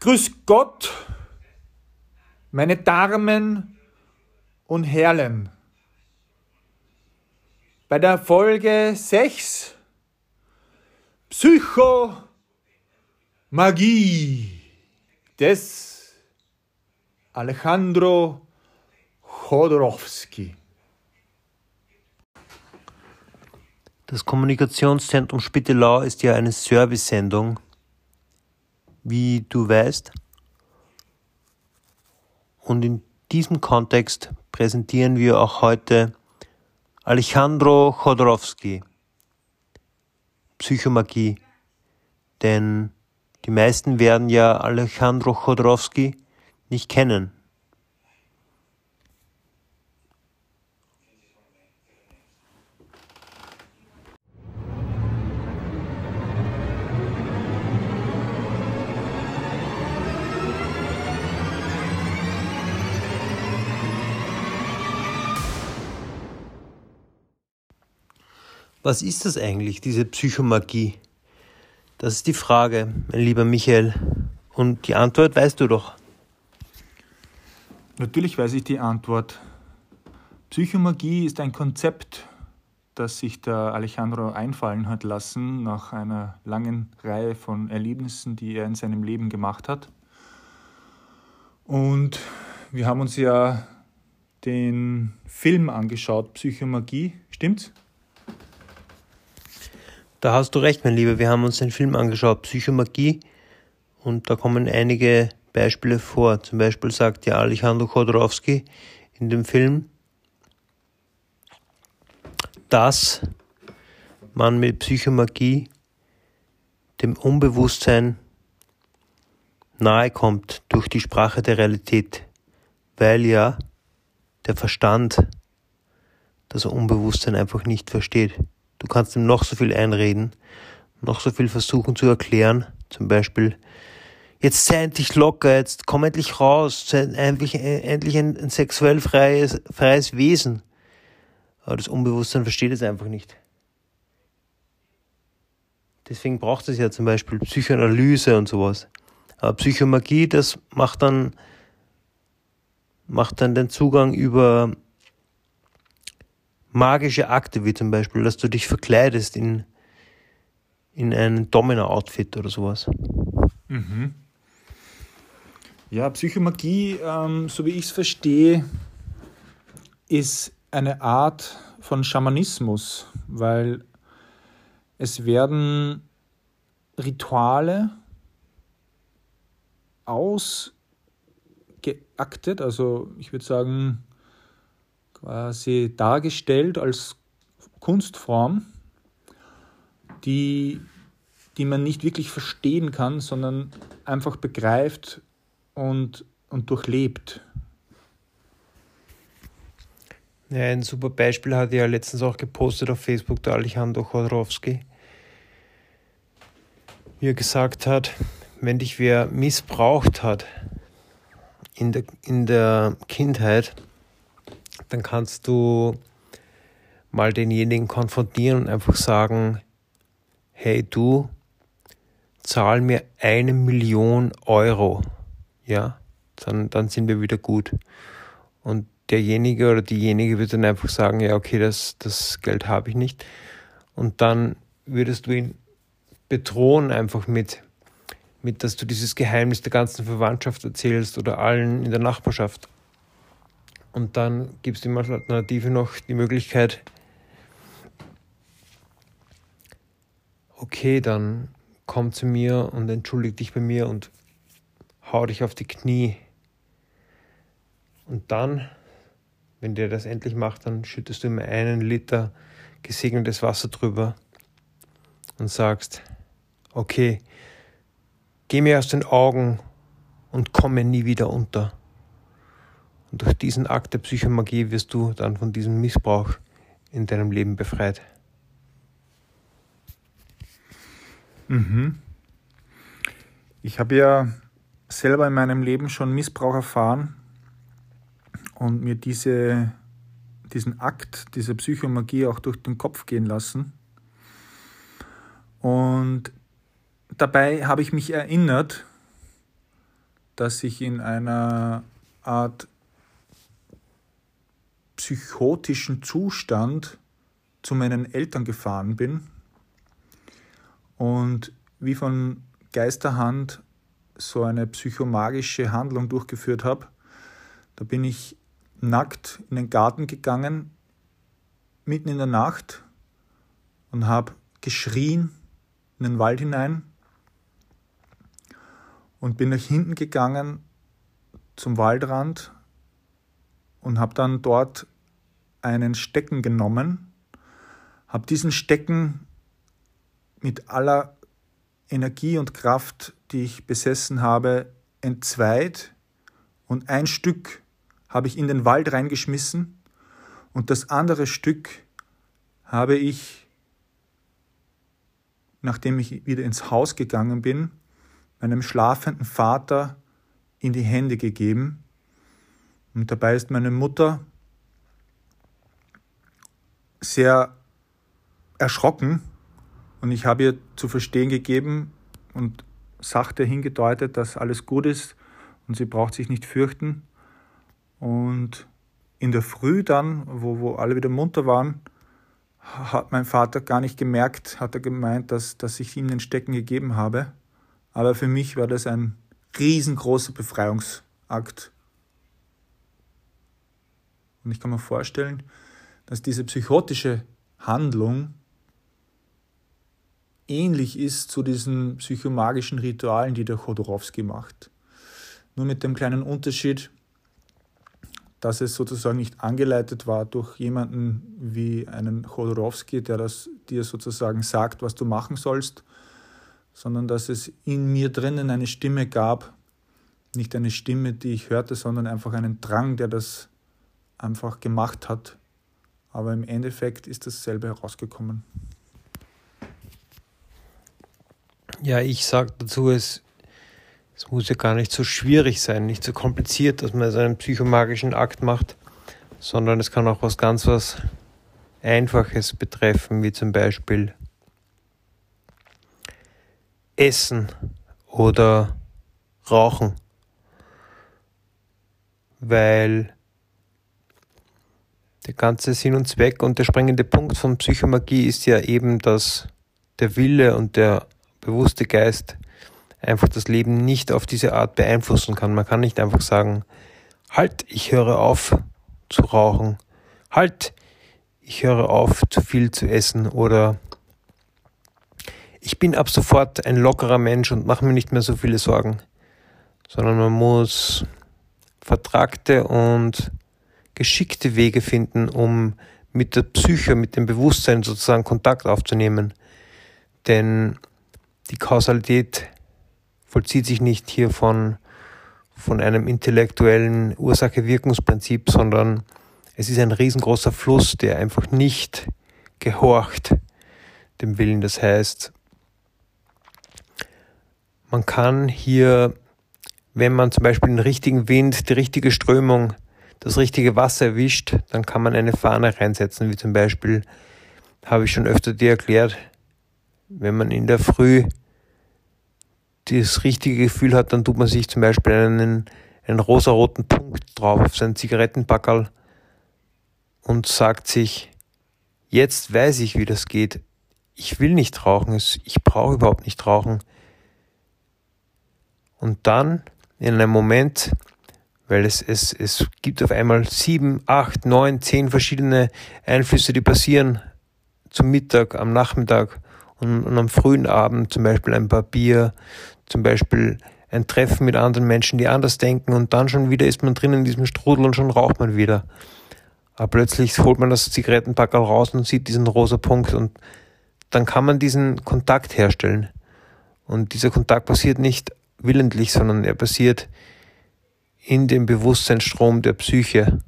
Grüß Gott, meine Damen und Herren. Bei der Folge 6 Psychomagie des Alejandro Chodorowski. Das Kommunikationszentrum Spittelau ist ja eine Servicesendung wie du weißt. Und in diesem Kontext präsentieren wir auch heute Alejandro Chodorowski, Psychomagie. Denn die meisten werden ja Alejandro Chodorowski nicht kennen. Was ist das eigentlich, diese Psychomagie? Das ist die Frage, mein lieber Michael. Und die Antwort weißt du doch. Natürlich weiß ich die Antwort. Psychomagie ist ein Konzept, das sich der Alejandro einfallen hat lassen nach einer langen Reihe von Erlebnissen, die er in seinem Leben gemacht hat. Und wir haben uns ja den Film angeschaut, Psychomagie, stimmt's? Da hast du recht, mein Lieber. Wir haben uns den Film angeschaut, Psychomagie, und da kommen einige Beispiele vor. Zum Beispiel sagt ja Alejandro Chodorowski in dem Film, dass man mit Psychomagie dem Unbewusstsein nahe kommt durch die Sprache der Realität, weil ja der Verstand das Unbewusstsein einfach nicht versteht. Du kannst ihm noch so viel einreden, noch so viel versuchen zu erklären. Zum Beispiel, jetzt sei endlich locker, jetzt komm endlich raus, sei endlich, endlich ein, ein sexuell freies, freies Wesen. Aber das Unbewusstsein versteht es einfach nicht. Deswegen braucht es ja zum Beispiel Psychoanalyse und sowas. Aber Psychomagie, das macht dann, macht dann den Zugang über magische Akte, wie zum Beispiel, dass du dich verkleidest in, in ein Domino-Outfit oder sowas. Mhm. Ja, Psychomagie, ähm, so wie ich es verstehe, ist eine Art von Schamanismus, weil es werden Rituale ausgeaktet, also ich würde sagen, quasi dargestellt als Kunstform, die, die man nicht wirklich verstehen kann, sondern einfach begreift und, und durchlebt. Ja, ein super Beispiel hat ja letztens auch gepostet auf Facebook der Alejandro Chodorowski, wie er gesagt hat, wenn dich wer missbraucht hat in der, in der Kindheit, dann kannst du mal denjenigen konfrontieren und einfach sagen, hey du, zahl mir eine Million Euro, ja, dann, dann sind wir wieder gut. Und derjenige oder diejenige wird dann einfach sagen, ja, okay, das, das Geld habe ich nicht. Und dann würdest du ihn bedrohen einfach mit, mit, dass du dieses Geheimnis der ganzen Verwandtschaft erzählst oder allen in der Nachbarschaft. Und dann gibt es ihm als Alternative noch die Möglichkeit, okay, dann komm zu mir und entschuldige dich bei mir und hau dich auf die Knie. Und dann, wenn der das endlich macht, dann schüttest du ihm einen Liter gesegnetes Wasser drüber und sagst, okay, geh mir aus den Augen und komme nie wieder unter. Und durch diesen Akt der Psychomagie wirst du dann von diesem Missbrauch in deinem Leben befreit. Mhm. Ich habe ja selber in meinem Leben schon Missbrauch erfahren und mir diese, diesen Akt dieser Psychomagie auch durch den Kopf gehen lassen. Und dabei habe ich mich erinnert, dass ich in einer Art psychotischen Zustand zu meinen Eltern gefahren bin und wie von Geisterhand so eine psychomagische Handlung durchgeführt habe. Da bin ich nackt in den Garten gegangen, mitten in der Nacht und habe geschrien in den Wald hinein und bin nach hinten gegangen zum Waldrand und habe dann dort einen Stecken genommen, habe diesen Stecken mit aller Energie und Kraft, die ich besessen habe, entzweit und ein Stück habe ich in den Wald reingeschmissen und das andere Stück habe ich, nachdem ich wieder ins Haus gegangen bin, meinem schlafenden Vater in die Hände gegeben. Und dabei ist meine Mutter sehr erschrocken und ich habe ihr zu verstehen gegeben und sachte hingedeutet, dass alles gut ist und sie braucht sich nicht fürchten. Und in der Früh dann, wo, wo alle wieder munter waren, hat mein Vater gar nicht gemerkt, hat er gemeint, dass, dass ich ihm den Stecken gegeben habe. Aber für mich war das ein riesengroßer Befreiungsakt. Und ich kann mir vorstellen, dass diese psychotische Handlung ähnlich ist zu diesen psychomagischen Ritualen, die der Chodorowski macht. Nur mit dem kleinen Unterschied, dass es sozusagen nicht angeleitet war durch jemanden wie einen Chodorowski, der das dir sozusagen sagt, was du machen sollst, sondern dass es in mir drinnen eine Stimme gab, nicht eine Stimme, die ich hörte, sondern einfach einen Drang, der das einfach gemacht hat. Aber im Endeffekt ist dasselbe herausgekommen. Ja, ich sage dazu, es, es muss ja gar nicht so schwierig sein, nicht so kompliziert, dass man so einen psychomagischen Akt macht, sondern es kann auch was ganz was Einfaches betreffen, wie zum Beispiel Essen oder Rauchen, weil der ganze Sinn und Zweck und der springende Punkt von Psychomagie ist ja eben, dass der Wille und der bewusste Geist einfach das Leben nicht auf diese Art beeinflussen kann. Man kann nicht einfach sagen, halt, ich höre auf zu rauchen, halt, ich höre auf zu viel zu essen. Oder ich bin ab sofort ein lockerer Mensch und mache mir nicht mehr so viele Sorgen, sondern man muss vertragte und geschickte Wege finden, um mit der Psyche, mit dem Bewusstsein sozusagen Kontakt aufzunehmen. Denn die Kausalität vollzieht sich nicht hier von, von einem intellektuellen Ursache-Wirkungsprinzip, sondern es ist ein riesengroßer Fluss, der einfach nicht gehorcht dem Willen. Das heißt, man kann hier, wenn man zum Beispiel den richtigen Wind, die richtige Strömung, das richtige Wasser erwischt, dann kann man eine Fahne reinsetzen, wie zum Beispiel, habe ich schon öfter dir erklärt, wenn man in der Früh das richtige Gefühl hat, dann tut man sich zum Beispiel einen, einen rosaroten Punkt drauf auf seinen Zigarettenpackerl und sagt sich, jetzt weiß ich, wie das geht. Ich will nicht rauchen, ich brauche überhaupt nicht rauchen. Und dann in einem Moment, weil es, es, es gibt auf einmal sieben, acht, neun, zehn verschiedene Einflüsse, die passieren zum Mittag, am Nachmittag und, und am frühen Abend, zum Beispiel ein paar Bier, zum Beispiel ein Treffen mit anderen Menschen, die anders denken und dann schon wieder ist man drin in diesem Strudel und schon raucht man wieder. Aber plötzlich holt man das Zigarettenpackerl raus und sieht diesen rosa Punkt und dann kann man diesen Kontakt herstellen. Und dieser Kontakt passiert nicht willentlich, sondern er passiert in dem Bewusstseinsstrom der Psyche.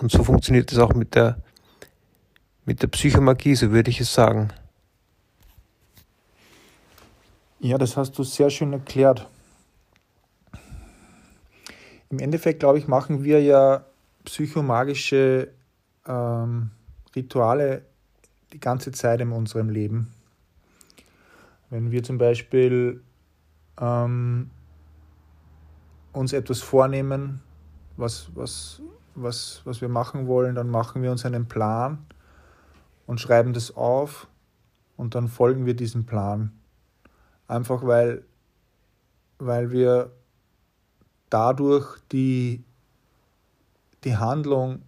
Und so funktioniert es auch mit der, mit der Psychomagie, so würde ich es sagen. Ja, das hast du sehr schön erklärt. Im Endeffekt, glaube ich, machen wir ja psychomagische ähm, Rituale die ganze Zeit in unserem Leben. Wenn wir zum Beispiel ähm, uns etwas vornehmen, was, was, was, was wir machen wollen, dann machen wir uns einen Plan und schreiben das auf und dann folgen wir diesem Plan. Einfach weil, weil wir dadurch die, die Handlung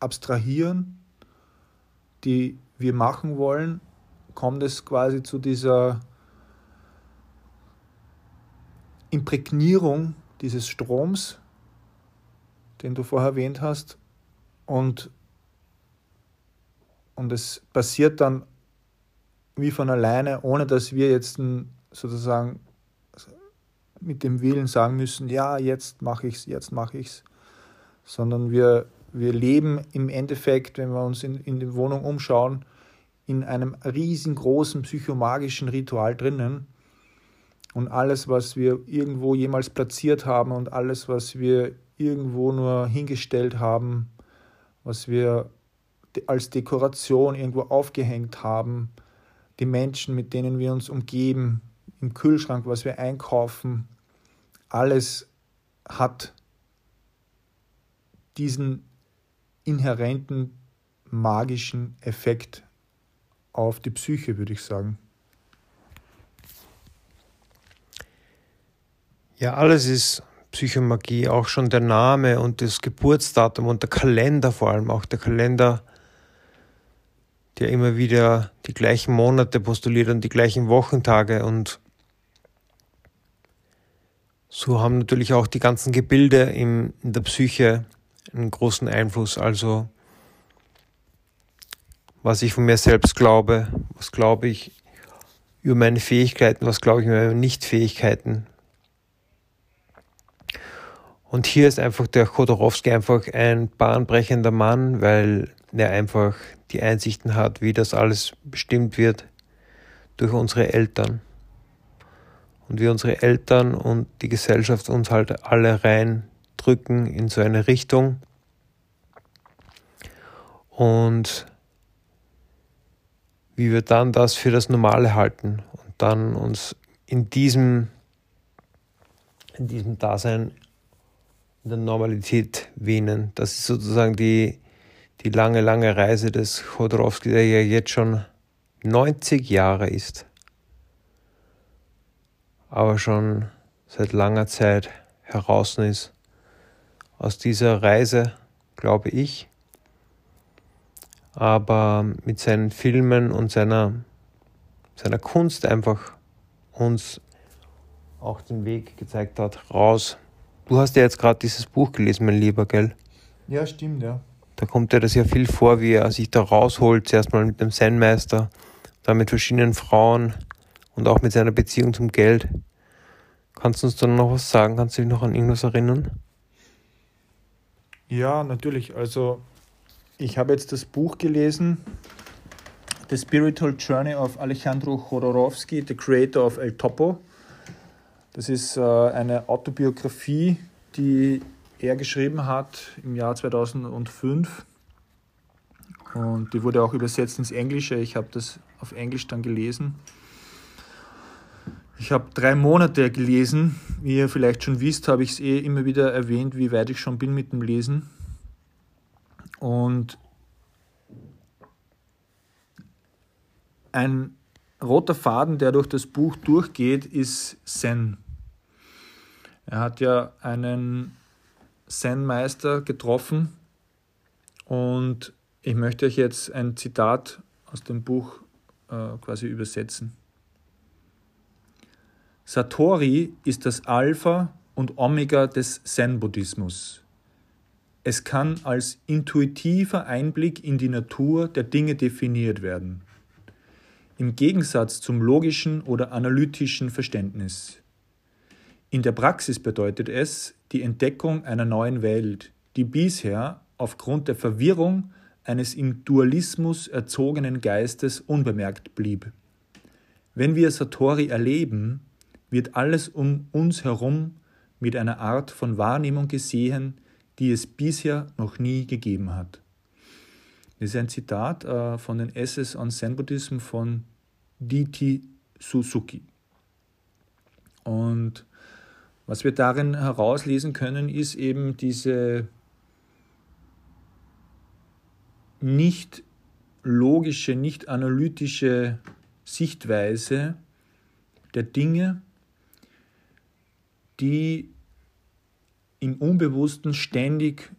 abstrahieren, die wir machen wollen, kommt es quasi zu dieser Imprägnierung dieses Stroms, den du vorher erwähnt hast, und, und es passiert dann wie von alleine, ohne dass wir jetzt sozusagen mit dem Willen sagen müssen, ja, jetzt mache ich es, jetzt mache ich es, sondern wir, wir leben im Endeffekt, wenn wir uns in, in der Wohnung umschauen, in einem riesengroßen psychomagischen Ritual drinnen. Und alles, was wir irgendwo jemals platziert haben und alles, was wir irgendwo nur hingestellt haben, was wir als Dekoration irgendwo aufgehängt haben, die Menschen, mit denen wir uns umgeben, im Kühlschrank, was wir einkaufen, alles hat diesen inhärenten magischen Effekt auf die Psyche, würde ich sagen. Ja, alles ist Psychomagie, auch schon der Name und das Geburtsdatum und der Kalender vor allem, auch der Kalender, der immer wieder die gleichen Monate postuliert und die gleichen Wochentage und so haben natürlich auch die ganzen Gebilde in der Psyche einen großen Einfluss. Also was ich von mir selbst glaube, was glaube ich über meine Fähigkeiten, was glaube ich über meine Nichtfähigkeiten. Und hier ist einfach der Chodorowski einfach ein bahnbrechender Mann, weil er einfach die Einsichten hat, wie das alles bestimmt wird durch unsere Eltern und wie unsere Eltern und die Gesellschaft uns halt alle reindrücken in so eine Richtung. Und wie wir dann das für das Normale halten und dann uns in diesem, in diesem Dasein, in der Normalität wähnen. Das ist sozusagen die, die lange, lange Reise des Chodorowski, der ja jetzt schon 90 Jahre ist aber schon seit langer Zeit heraus ist aus dieser Reise, glaube ich. Aber mit seinen Filmen und seiner, seiner Kunst einfach uns auch den Weg gezeigt hat, raus. Du hast ja jetzt gerade dieses Buch gelesen, mein Lieber, gell? Ja, stimmt, ja. Da kommt ja das ja viel vor, wie er sich da rausholt, zuerst mal mit dem Zen-Meister, dann mit verschiedenen Frauen, und auch mit seiner Beziehung zum Geld. Kannst du uns dann noch was sagen? Kannst du dich noch an irgendwas erinnern? Ja, natürlich. Also ich habe jetzt das Buch gelesen, The Spiritual Journey of Alejandro Jodorowsky, the Creator of El Topo. Das ist äh, eine Autobiografie, die er geschrieben hat im Jahr 2005. Und die wurde auch übersetzt ins Englische. Ich habe das auf Englisch dann gelesen. Ich habe drei Monate gelesen. Wie ihr vielleicht schon wisst, habe ich es eh immer wieder erwähnt, wie weit ich schon bin mit dem Lesen. Und ein roter Faden, der durch das Buch durchgeht, ist Zen. Er hat ja einen Zen-Meister getroffen und ich möchte euch jetzt ein Zitat aus dem Buch äh, quasi übersetzen. Satori ist das Alpha und Omega des Zen-Buddhismus. Es kann als intuitiver Einblick in die Natur der Dinge definiert werden, im Gegensatz zum logischen oder analytischen Verständnis. In der Praxis bedeutet es die Entdeckung einer neuen Welt, die bisher aufgrund der Verwirrung eines im Dualismus erzogenen Geistes unbemerkt blieb. Wenn wir Satori erleben, wird alles um uns herum mit einer Art von Wahrnehmung gesehen, die es bisher noch nie gegeben hat. Das ist ein Zitat äh, von den Essays on Zen Buddhism von D.T. Suzuki. Und Was wir darin herauslesen können, ist eben diese nicht logische, nicht analytische Sichtweise der Dinge, die im Unbewussten ständig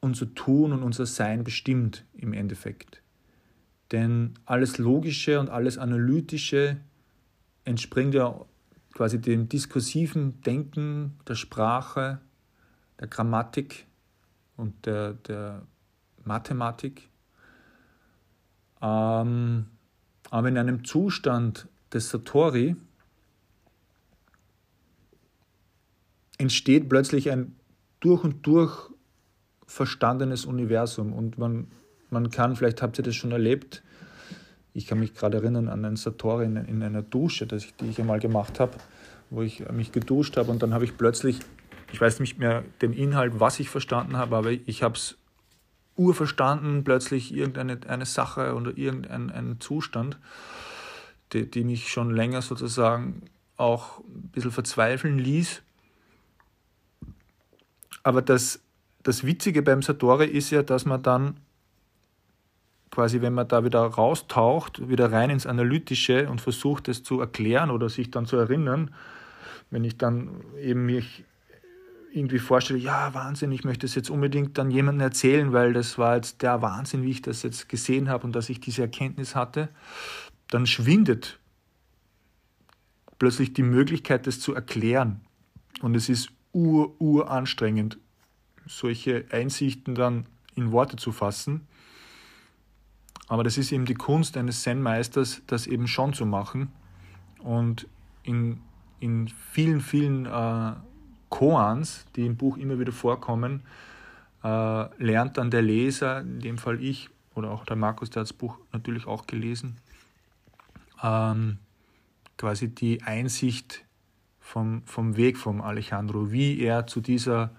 unser Tun und unser Sein bestimmt im Endeffekt. Denn alles Logische und alles Analytische entspringt ja quasi dem diskursiven Denken der Sprache, der Grammatik und der, der Mathematik. Ähm, aber in einem Zustand des Satori entsteht plötzlich ein durch und durch verstandenes Universum und man, man kann, vielleicht habt ihr das schon erlebt, ich kann mich gerade erinnern an einen Satori in, in einer Dusche, das ich, die ich einmal gemacht habe, wo ich mich geduscht habe und dann habe ich plötzlich, ich weiß nicht mehr den Inhalt, was ich verstanden habe, aber ich habe es urverstanden, plötzlich irgendeine eine Sache oder irgendein Zustand, die, die mich schon länger sozusagen auch ein bisschen verzweifeln ließ. Aber das, das Witzige beim Satori ist ja, dass man dann quasi, wenn man da wieder raustaucht, wieder rein ins Analytische und versucht, es zu erklären oder sich dann zu erinnern, wenn ich dann eben mich irgendwie vorstelle, ja, Wahnsinn, ich möchte es jetzt unbedingt dann jemandem erzählen, weil das war jetzt der Wahnsinn, wie ich das jetzt gesehen habe und dass ich diese Erkenntnis hatte, dann schwindet plötzlich die Möglichkeit, das zu erklären. Und es ist ur, ur anstrengend, solche Einsichten dann in Worte zu fassen. Aber das ist eben die Kunst eines Zen-Meisters, das eben schon zu machen. Und in, in vielen, vielen äh, Koans, die im Buch immer wieder vorkommen, äh, lernt dann der Leser, in dem Fall ich oder auch der Markus, der hat das Buch natürlich auch gelesen, ähm, quasi die Einsicht vom, vom Weg vom Alejandro, wie er zu dieser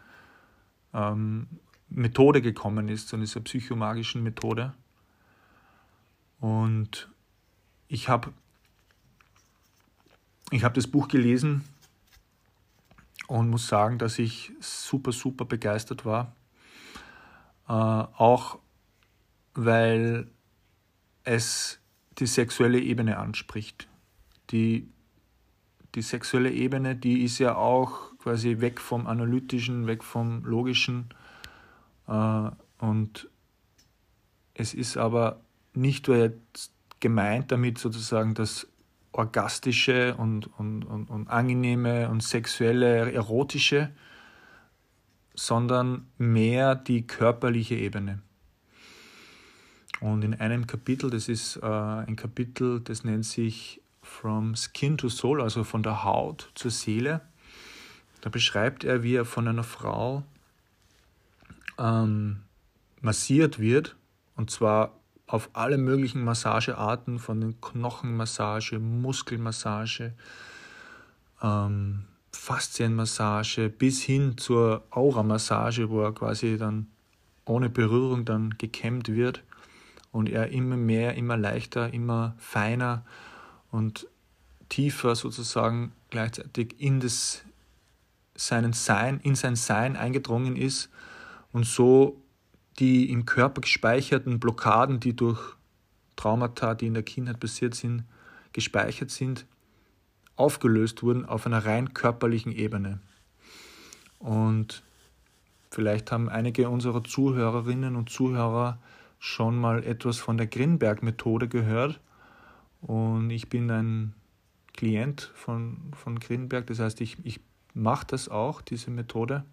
ähm, Methode gekommen ist, zu dieser psychomagischen Methode. Und ich habe ich hab das Buch gelesen und muss sagen, dass ich super, super begeistert war. Äh, auch weil es die sexuelle Ebene anspricht. Die, die sexuelle Ebene, die ist ja auch quasi weg vom Analytischen, weg vom Logischen. Äh, und es ist aber nicht gemeint damit sozusagen das orgastische und, und, und, und angenehme und sexuelle, erotische, sondern mehr die körperliche Ebene. Und in einem Kapitel, das ist äh, ein Kapitel, das nennt sich From Skin to Soul, also von der Haut zur Seele, da beschreibt er, wie er von einer Frau ähm, massiert wird, und zwar auf alle möglichen Massagearten, von den Knochenmassage, Muskelmassage, ähm, Faszienmassage bis hin zur Auramassage, wo er quasi dann ohne Berührung dann gekämmt wird und er immer mehr, immer leichter, immer feiner und tiefer sozusagen gleichzeitig in das seinen Sein, in sein Sein eingedrungen ist und so die im Körper gespeicherten Blockaden, die durch Traumata, die in der Kindheit passiert sind, gespeichert sind, aufgelöst wurden auf einer rein körperlichen Ebene. Und vielleicht haben einige unserer Zuhörerinnen und Zuhörer schon mal etwas von der Grinberg-Methode gehört. Und ich bin ein Klient von, von Grinberg, das heißt, ich, ich mache das auch, diese Methode,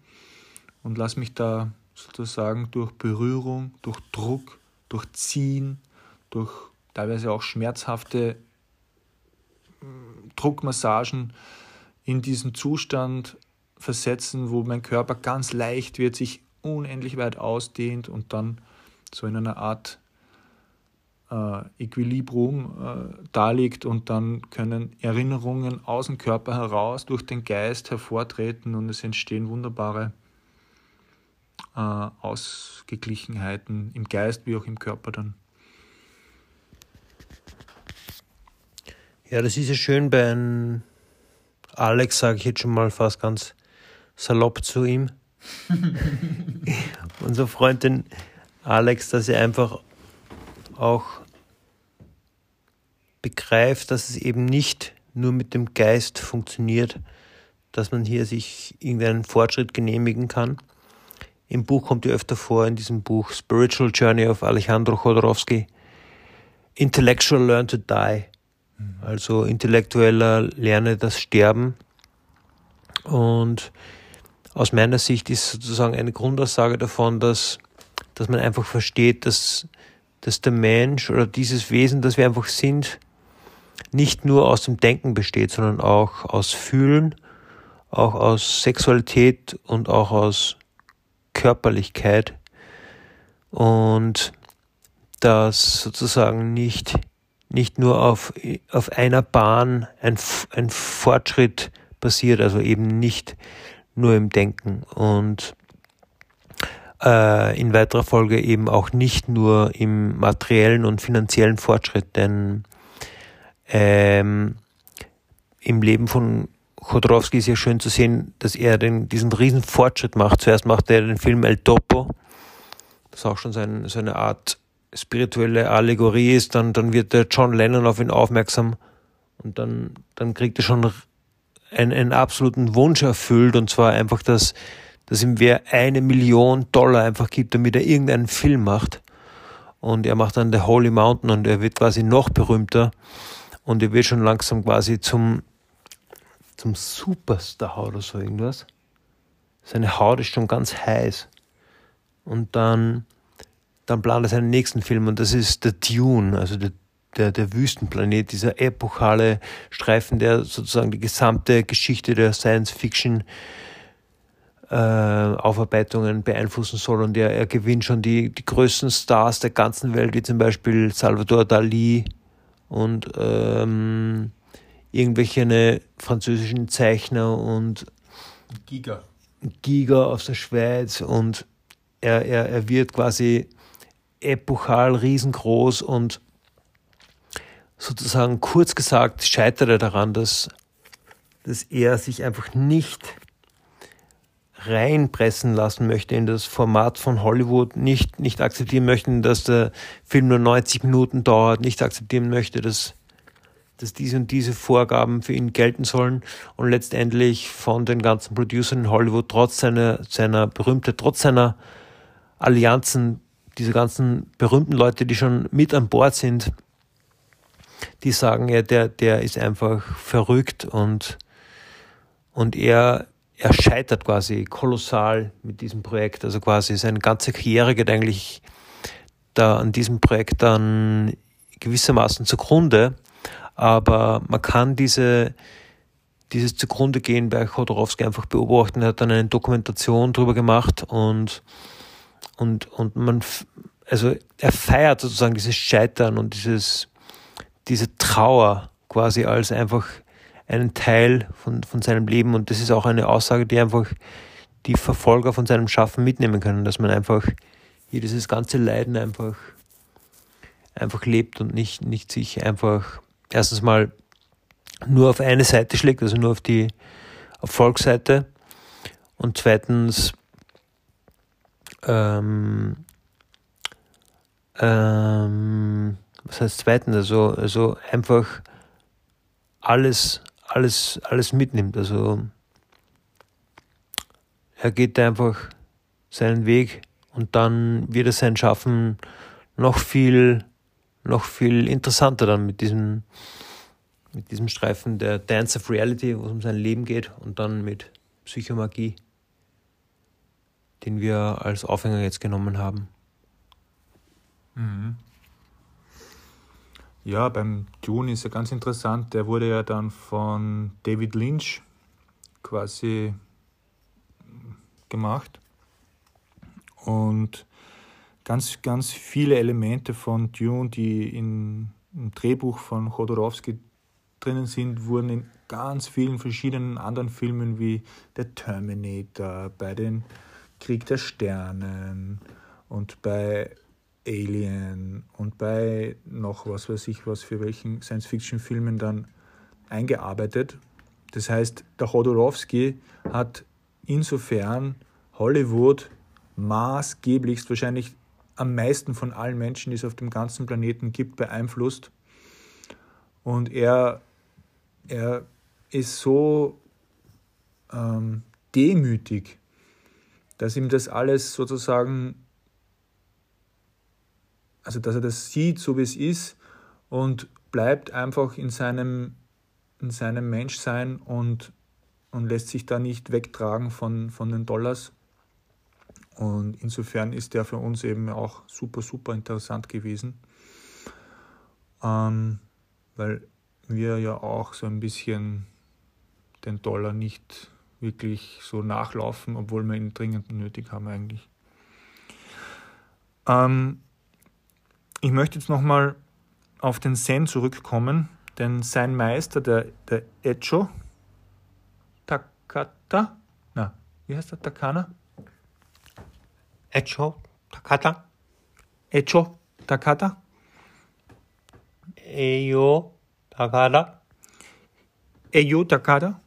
und lasse mich da sozusagen durch Berührung, durch Druck, durch Ziehen, durch teilweise auch schmerzhafte mm, Druckmassagen in diesen Zustand versetzen, wo mein Körper ganz leicht wird, sich unendlich weit ausdehnt und dann so in einer Art äh, Equilibrium äh, darliegt und dann können Erinnerungen aus dem Körper heraus durch den Geist hervortreten und es entstehen wunderbare äh, Ausgeglichenheiten im Geist wie auch im Körper dann. Ja, das ist ja schön bei einem Alex, sage ich jetzt schon mal fast ganz salopp zu ihm. Unser Freund, den Alex, dass er einfach auch begreift, dass es eben nicht nur mit dem Geist funktioniert, dass man hier sich irgendeinen Fortschritt genehmigen kann. Im Buch kommt ja öfter vor, in diesem Buch Spiritual Journey of Alejandro Chodorowski, Intellectual Learn to Die. Also intellektueller Lerne das Sterben. Und aus meiner Sicht ist sozusagen eine Grundaussage davon, dass, dass man einfach versteht, dass, dass der Mensch oder dieses Wesen, das wir einfach sind, nicht nur aus dem Denken besteht, sondern auch aus Fühlen, auch aus Sexualität und auch aus Körperlichkeit. Und dass sozusagen nicht, nicht nur auf, auf einer Bahn ein, ein Fortschritt passiert, also eben nicht nur im Denken und äh, in weiterer Folge eben auch nicht nur im materiellen und finanziellen Fortschritt, denn ähm, im Leben von Chodorowski ist ja schön zu sehen, dass er den, diesen riesen Fortschritt macht. Zuerst macht er den Film El Topo, das auch schon sein, so eine Art spirituelle Allegorie ist. Dann, dann wird der John Lennon auf ihn aufmerksam und dann, dann kriegt er schon einen, einen absoluten Wunsch erfüllt und zwar einfach, dass, dass ihm wer eine Million Dollar einfach gibt, damit er irgendeinen Film macht. Und er macht dann The Holy Mountain und er wird quasi noch berühmter und er wird schon langsam quasi zum, zum Superstar oder so irgendwas. Seine Haut ist schon ganz heiß. Und dann, dann plant er seinen nächsten Film und das ist The Dune, also der, der, der Wüstenplanet, dieser epochale Streifen, der sozusagen die gesamte Geschichte der Science Fiction äh, Aufarbeitungen beeinflussen soll. Und er, er gewinnt schon die, die größten Stars der ganzen Welt, wie zum Beispiel Salvador Dali und ähm, irgendwelche ne, französischen Zeichner und Giga. Giga aus der Schweiz und er, er, er wird quasi epochal riesengroß und sozusagen kurz gesagt scheitert er daran, dass, dass er sich einfach nicht reinpressen lassen möchte in das Format von Hollywood, nicht, nicht akzeptieren möchte, dass der Film nur 90 Minuten dauert, nicht akzeptieren möchte, dass, dass diese und diese Vorgaben für ihn gelten sollen und letztendlich von den ganzen Producern in Hollywood trotz seiner, seiner Berühmtheit, trotz seiner Allianzen, diese ganzen berühmten Leute, die schon mit an Bord sind, die sagen, ja, der, der ist einfach verrückt und, und er, er scheitert quasi kolossal mit diesem Projekt. Also quasi seine ganze Karriere geht eigentlich da an diesem Projekt dann gewissermaßen zugrunde. Aber man kann diese, dieses zugrunde gehen bei Chodorowski einfach beobachten. Er hat dann eine Dokumentation drüber gemacht und, und, und man, also er feiert sozusagen dieses Scheitern und dieses, diese Trauer quasi als einfach einen Teil von, von seinem Leben und das ist auch eine Aussage, die einfach die Verfolger von seinem Schaffen mitnehmen können, dass man einfach hier dieses ganze Leiden einfach, einfach lebt und nicht, nicht sich einfach erstens mal nur auf eine Seite schlägt, also nur auf die Erfolgsseite und zweitens ähm, ähm, was heißt zweitens, also, also einfach alles alles, alles mitnimmt. Also er geht einfach seinen Weg und dann wird er sein Schaffen noch viel, noch viel interessanter dann mit diesem, mit diesem Streifen der Dance of Reality, wo es um sein Leben geht und dann mit Psychomagie, den wir als Aufhänger jetzt genommen haben. Mhm. Ja, beim Dune ist ja ganz interessant, der wurde ja dann von David Lynch quasi gemacht. Und ganz, ganz viele Elemente von Dune, die in, im Drehbuch von Chodorowski drinnen sind, wurden in ganz vielen verschiedenen anderen Filmen wie Der Terminator, bei den Krieg der Sternen und bei Alien und bei noch was weiß ich was für welchen Science-Fiction-Filmen dann eingearbeitet. Das heißt, der Chodorowski hat insofern Hollywood maßgeblichst, wahrscheinlich am meisten von allen Menschen, die es auf dem ganzen Planeten gibt, beeinflusst. Und er, er ist so ähm, demütig, dass ihm das alles sozusagen, also dass er das sieht, so wie es ist und bleibt einfach in seinem, in seinem Menschsein und, und lässt sich da nicht wegtragen von, von den Dollars. Und insofern ist der für uns eben auch super, super interessant gewesen, ähm, weil wir ja auch so ein bisschen den Dollar nicht wirklich so nachlaufen, obwohl wir ihn dringend nötig haben eigentlich. Ähm, ich möchte jetzt nochmal auf den Zen zurückkommen, denn sein Meister, der, der Echo Takata, na, wie heißt der, Takana? Echo Takata. Echo Takata. Eyo Takada. Eyo Takada.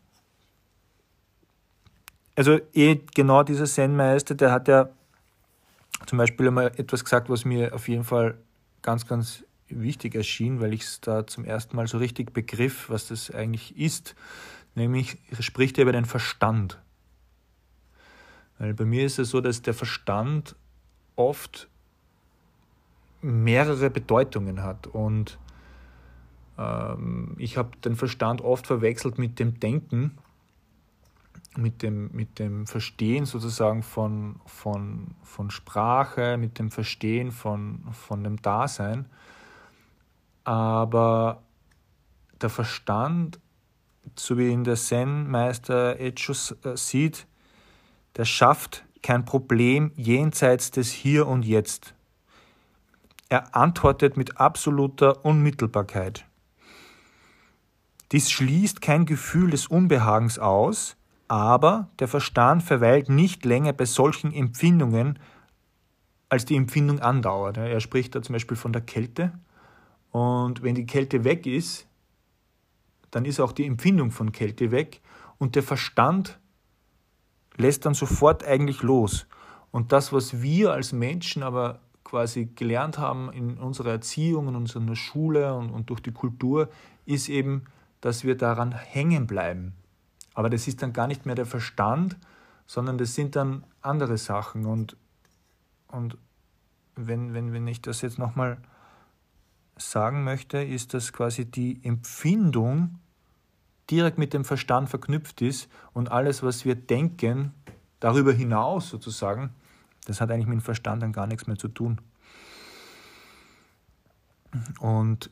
Also eh genau dieser Zen-Meister, der hat ja zum Beispiel einmal etwas gesagt, was mir auf jeden Fall ganz, ganz wichtig erschien, weil ich es da zum ersten Mal so richtig begriff, was das eigentlich ist. Nämlich spricht er über den Verstand. Weil bei mir ist es so, dass der Verstand oft mehrere Bedeutungen hat. Und ähm, ich habe den Verstand oft verwechselt mit dem Denken, mit dem, mit dem Verstehen sozusagen von, von, von Sprache, mit dem Verstehen von, von dem Dasein. Aber der Verstand, so wie ihn der Zen-Meister Etchus äh, sieht, der schafft kein Problem jenseits des Hier und Jetzt. Er antwortet mit absoluter Unmittelbarkeit. Dies schließt kein Gefühl des Unbehagens aus, aber der Verstand verweilt nicht länger bei solchen Empfindungen, als die Empfindung andauert. Er spricht da zum Beispiel von der Kälte und wenn die Kälte weg ist, dann ist auch die Empfindung von Kälte weg und der Verstand lässt dann sofort eigentlich los. Und das, was wir als Menschen aber quasi gelernt haben in unserer Erziehung, in unserer Schule und, und durch die Kultur, ist eben, dass wir daran hängen bleiben. Aber das ist dann gar nicht mehr der Verstand, sondern das sind dann andere Sachen. Und, und wenn, wenn, wenn ich das jetzt nochmal sagen möchte, ist, dass quasi die Empfindung direkt mit dem Verstand verknüpft ist und alles, was wir denken, darüber hinaus sozusagen, das hat eigentlich mit dem Verstand dann gar nichts mehr zu tun. Und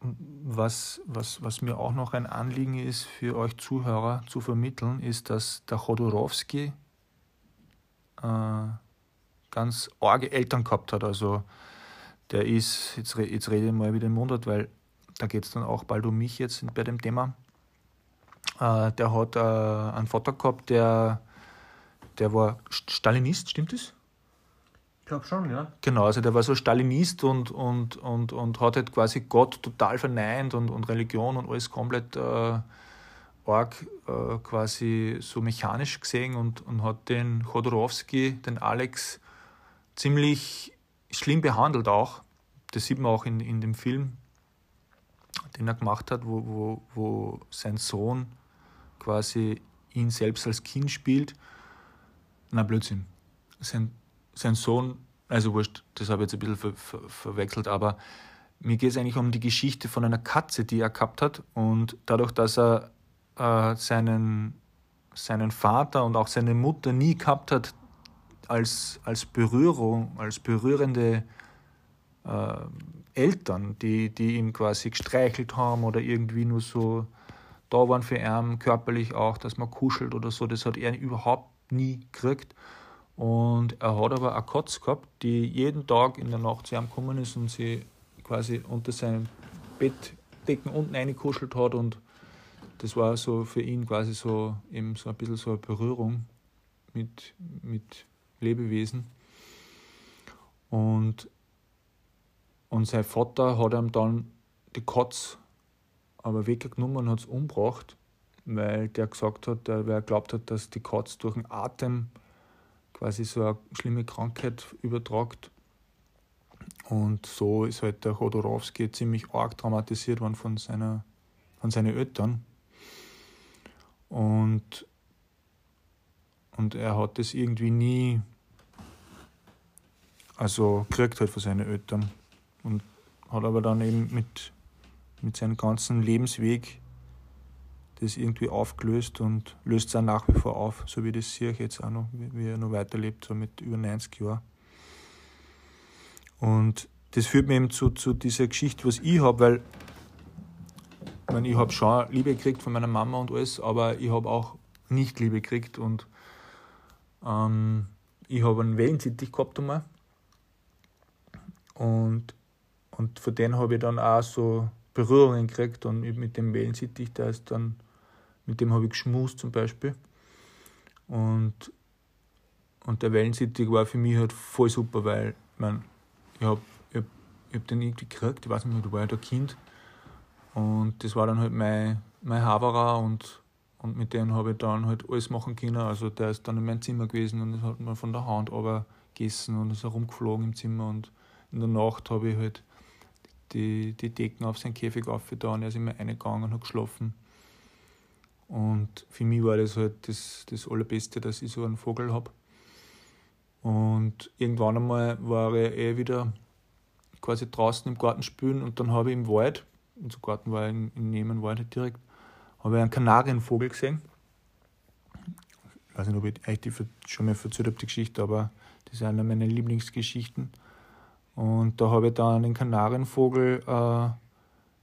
was, was, was mir auch noch ein Anliegen ist, für euch Zuhörer zu vermitteln, ist, dass der Chodorowski äh, ganz arge Eltern gehabt hat. Also der ist, jetzt, jetzt rede ich mal wieder den Mundart, weil da geht es dann auch bald um mich jetzt bei dem Thema. Äh, der hat äh, einen Vater gehabt, der, der war Stalinist, stimmt das? Ich glaube schon, ja. Genau, also der war so Stalinist und, und, und, und hat halt quasi Gott total verneint und, und Religion und alles komplett äh, arg äh, quasi so mechanisch gesehen und, und hat den Chodorowski, den Alex, ziemlich schlimm behandelt auch. Das sieht man auch in, in dem Film, den er gemacht hat, wo, wo, wo sein Sohn quasi ihn selbst als Kind spielt. Na, Blödsinn. Sein, sein Sohn, also wurscht, das habe ich jetzt ein bisschen ver, ver, verwechselt, aber mir geht es eigentlich um die Geschichte von einer Katze, die er gehabt hat. Und dadurch, dass er äh, seinen, seinen Vater und auch seine Mutter nie gehabt hat als, als Berührung, als berührende äh, Eltern, die, die ihn quasi gestreichelt haben oder irgendwie nur so da waren für ihn körperlich auch, dass man kuschelt oder so, das hat er überhaupt nie gekriegt. Und er hat aber eine Katze gehabt, die jeden Tag in der Nacht zu ihm gekommen ist und sie quasi unter seinem Bettdecken unten eingekuschelt hat und das war so für ihn quasi so eben so ein bisschen so eine Berührung mit, mit Lebewesen. Und, und sein Vater hat ihm dann die Katze aber weggenommen und hat es umgebracht. weil der gesagt hat, der, wer glaubt hat, dass die Katze durch den Atem quasi so eine schlimme Krankheit übertragt. Und so ist halt der Chodorowski ziemlich arg traumatisiert worden von, seiner, von seinen Eltern. Und, und er hat das irgendwie nie also gekriegt halt von seinen Eltern. Und hat aber dann eben mit, mit seinem ganzen Lebensweg das irgendwie aufgelöst und löst es auch nach wie vor auf, so wie das sehe ich jetzt auch noch, wie er noch weiterlebt, so mit über 90 Jahren. Und das führt mich eben zu, zu dieser Geschichte, was ich habe, weil ich, meine, ich habe schon Liebe gekriegt von meiner Mama und alles, aber ich habe auch nicht Liebe gekriegt und ähm, ich habe einen Wellensittich gehabt einmal und, und von denen habe ich dann auch so Berührungen gekriegt und mit dem Wellensittich, der ist dann, mit dem habe ich geschmust zum Beispiel. Und, und der Wellensittich war für mich halt voll super, weil ich, mein, ich habe ich hab, ich hab den irgendwie gekriegt, ich weiß nicht da war ja Kind. Und das war dann halt mein, mein Haverer und, und mit dem habe ich dann halt alles machen können. Also der ist dann in meinem Zimmer gewesen und hat mir von der Hand aber gegessen und ist herumgeflogen im Zimmer und in der Nacht habe ich halt die, die Decken auf seinen Käfig aufgetan, er ist immer reingegangen und hat geschlafen. Und für mich war das halt das, das Allerbeste, dass ich so einen Vogel habe. Und irgendwann einmal war er eh wieder quasi draußen im Garten spielen und dann habe ich im Wald, unser Garten war in, in neben Wald halt direkt, habe ich einen Kanarienvogel gesehen. Ich weiß nicht, ob ich euch die schon mal erzählt habe, die Geschichte, aber das ist eine meiner Lieblingsgeschichten. Und da habe ich dann den Kanarienvogel äh,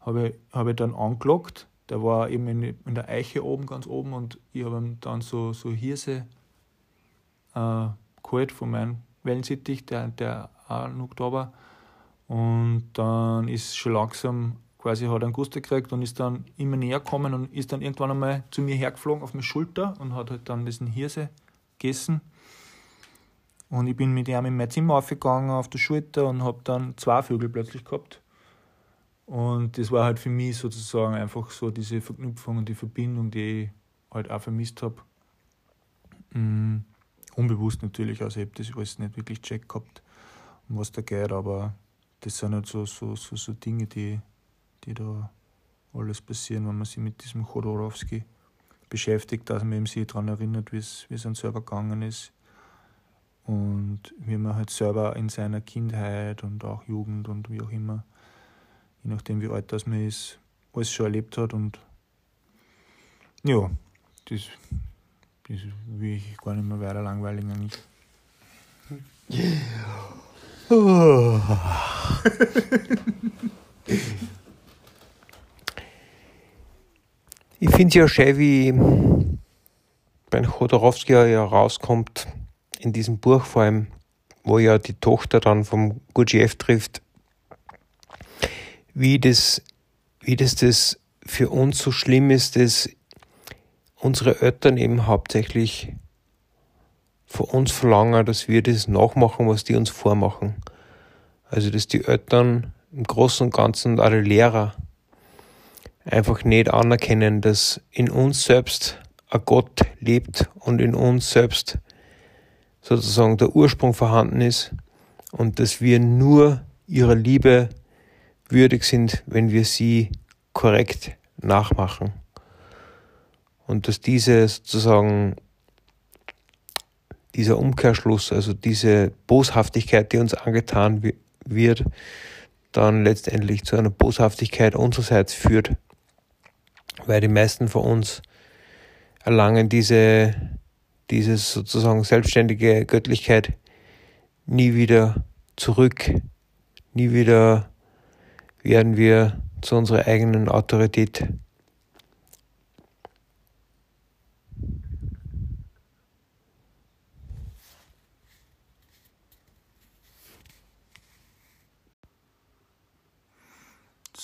habe hab ich dann angelockt. Der war eben in, in, der Eiche oben, ganz oben, und ich habe ihm dann so, so Hirse äh, geholt von meinem Wellensittich, der, der auch noch da war. Und dann ist schon langsam quasi hat einen Guster gekriegt und ist dann immer näher gekommen und ist dann irgendwann einmal zu mir hergeflogen auf meine Schulter und hat halt dann diesen Hirse gegessen. Und ich bin mit ihm in mein Zimmer aufgegangen auf der Schulter und habe dann zwei Vögel plötzlich gehabt. Und das war halt für mich sozusagen einfach so diese Verknüpfung und die Verbindung, die ich halt auch vermisst habe. Mhm. Unbewusst natürlich, also ich habe das alles nicht wirklich checkt gehabt, um was da geht, aber das sind halt so, so, so, so Dinge, die, die da alles passieren, wenn man sich mit diesem Chodorowski beschäftigt, dass man sich daran erinnert, wie es an selber gegangen ist und wie man halt selber in seiner Kindheit und auch Jugend und wie auch immer, je nachdem wie alt das man ist, alles schon erlebt hat und ja, das, das will ich gar nicht mehr weiter langweilig eigentlich. ich finde es ja schön, wie beim Chodorowski ja rauskommt, in diesem Buch vor allem, wo ja die Tochter dann vom Gurdjieff trifft, wie das, wie das, das für uns so schlimm ist, dass unsere Eltern eben hauptsächlich von uns verlangen, dass wir das nachmachen, was die uns vormachen. Also, dass die Eltern im Großen und Ganzen und alle Lehrer einfach nicht anerkennen, dass in uns selbst ein Gott lebt und in uns selbst sozusagen der Ursprung vorhanden ist und dass wir nur ihrer Liebe würdig sind, wenn wir sie korrekt nachmachen. Und dass diese sozusagen, dieser Umkehrschluss, also diese Boshaftigkeit, die uns angetan wird, dann letztendlich zu einer Boshaftigkeit unsererseits führt, weil die meisten von uns erlangen diese diese sozusagen selbstständige Göttlichkeit nie wieder zurück, nie wieder werden wir zu unserer eigenen Autorität.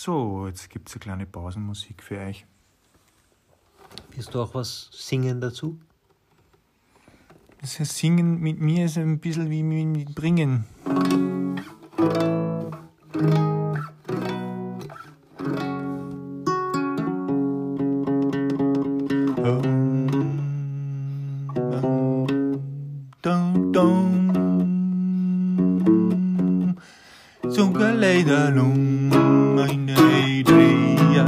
So, jetzt gibt es eine kleine Pausenmusik für euch. Willst du auch was singen dazu? Das Singen mit mir ist ein bisschen wie mit Bringen. Geleden long, mijn idee,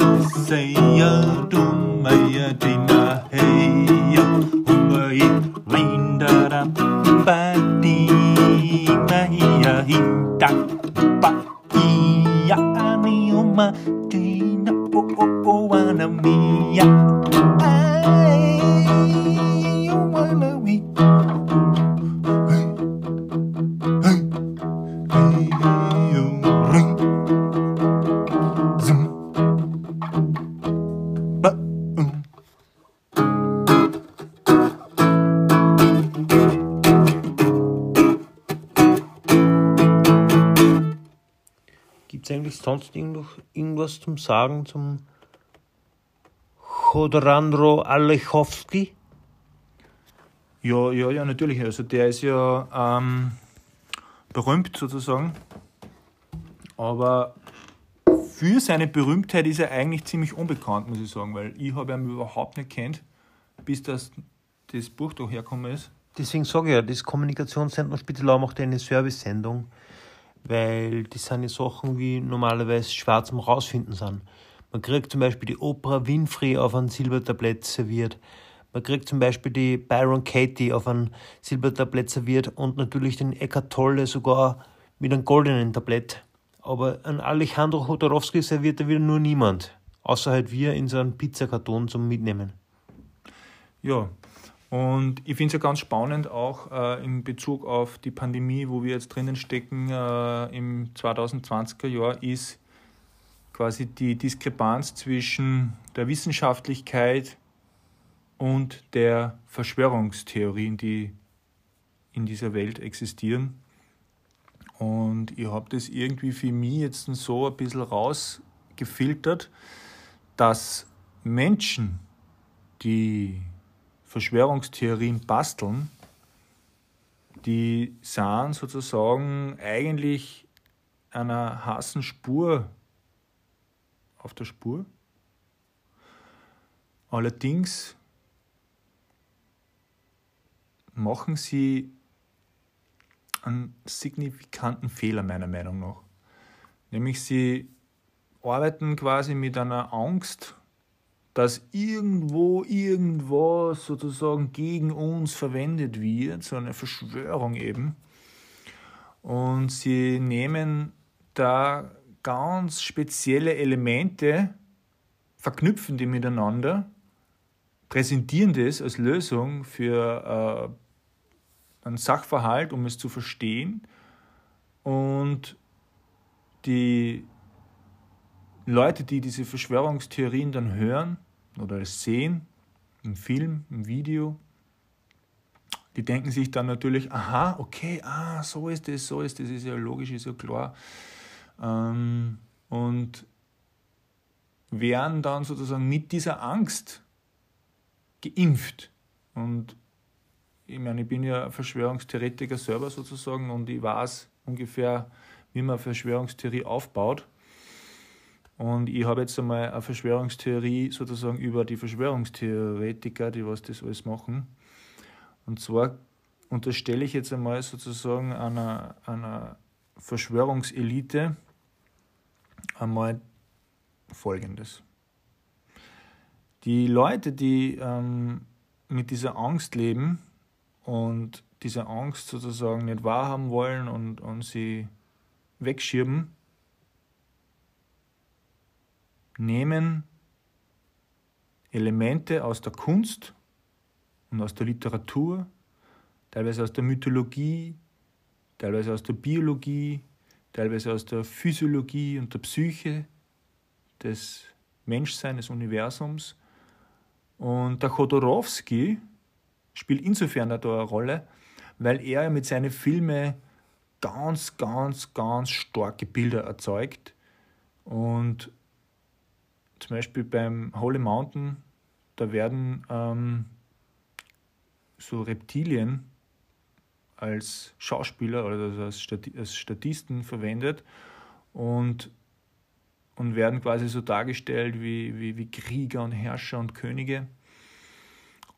say zum Sagen zum Chodorandro Alechowski? Ja, ja, ja, natürlich. Also der ist ja ähm, berühmt sozusagen. Aber für seine Berühmtheit ist er eigentlich ziemlich unbekannt, muss ich sagen, weil ich habe ihn überhaupt nicht kennt, bis das, das Buch da hergekommen ist. Deswegen sage ich ja, das Kommunikationszentrum Spittelau macht eine Service-Sendung, weil das sind ja Sachen, wie normalerweise schwer zum Rausfinden sind. Man kriegt zum Beispiel die Oprah Winfrey auf ein Silbertablett serviert. Man kriegt zum Beispiel die Byron Katie auf ein Silbertablett serviert und natürlich den Eckart Tolle sogar mit einem goldenen Tablett. Aber an Alejandro Chodorowski serviert er wieder nur niemand. Außer halt wir in so einem Pizzakarton zum Mitnehmen. Ja, und ich finde es ja ganz spannend auch äh, in Bezug auf die Pandemie, wo wir jetzt drinnen stecken äh, im 2020er Jahr, ist quasi die Diskrepanz zwischen der Wissenschaftlichkeit und der Verschwörungstheorien, die in dieser Welt existieren. Und ich habe das irgendwie für mich jetzt so ein bisschen rausgefiltert, dass Menschen, die Verschwörungstheorien basteln, die sind sozusagen eigentlich einer heißen Spur auf der Spur. Allerdings machen sie einen signifikanten Fehler meiner Meinung nach. Nämlich sie arbeiten quasi mit einer Angst, dass irgendwo irgendwas sozusagen gegen uns verwendet wird, so eine Verschwörung eben. Und sie nehmen da ganz spezielle Elemente, verknüpfen die miteinander, präsentieren das als Lösung für äh, einen Sachverhalt, um es zu verstehen. Und die Leute, die diese Verschwörungstheorien dann hören oder es sehen, im Film, im Video, die denken sich dann natürlich, aha, okay, ah, so ist es, so ist es, ist ja logisch, ist ja klar. Ähm, und werden dann sozusagen mit dieser Angst geimpft. Und ich meine, ich bin ja Verschwörungstheoretiker selber sozusagen und ich weiß ungefähr, wie man Verschwörungstheorie aufbaut. Und ich habe jetzt einmal eine Verschwörungstheorie sozusagen über die Verschwörungstheoretiker, die was das alles machen. Und zwar unterstelle ich jetzt einmal sozusagen einer, einer Verschwörungselite einmal Folgendes. Die Leute, die ähm, mit dieser Angst leben und diese Angst sozusagen nicht wahrhaben wollen und, und sie wegschieben, nehmen Elemente aus der Kunst und aus der Literatur, teilweise aus der Mythologie, teilweise aus der Biologie, teilweise aus der Physiologie und der Psyche des Menschseins, des Universums. Und der Chodorowski spielt insofern da eine Rolle, weil er mit seinen Filmen ganz, ganz, ganz starke Bilder erzeugt. Und zum Beispiel beim Holy Mountain, da werden ähm, so Reptilien als Schauspieler oder als, Stati als Statisten verwendet und, und werden quasi so dargestellt wie, wie, wie Krieger und Herrscher und Könige.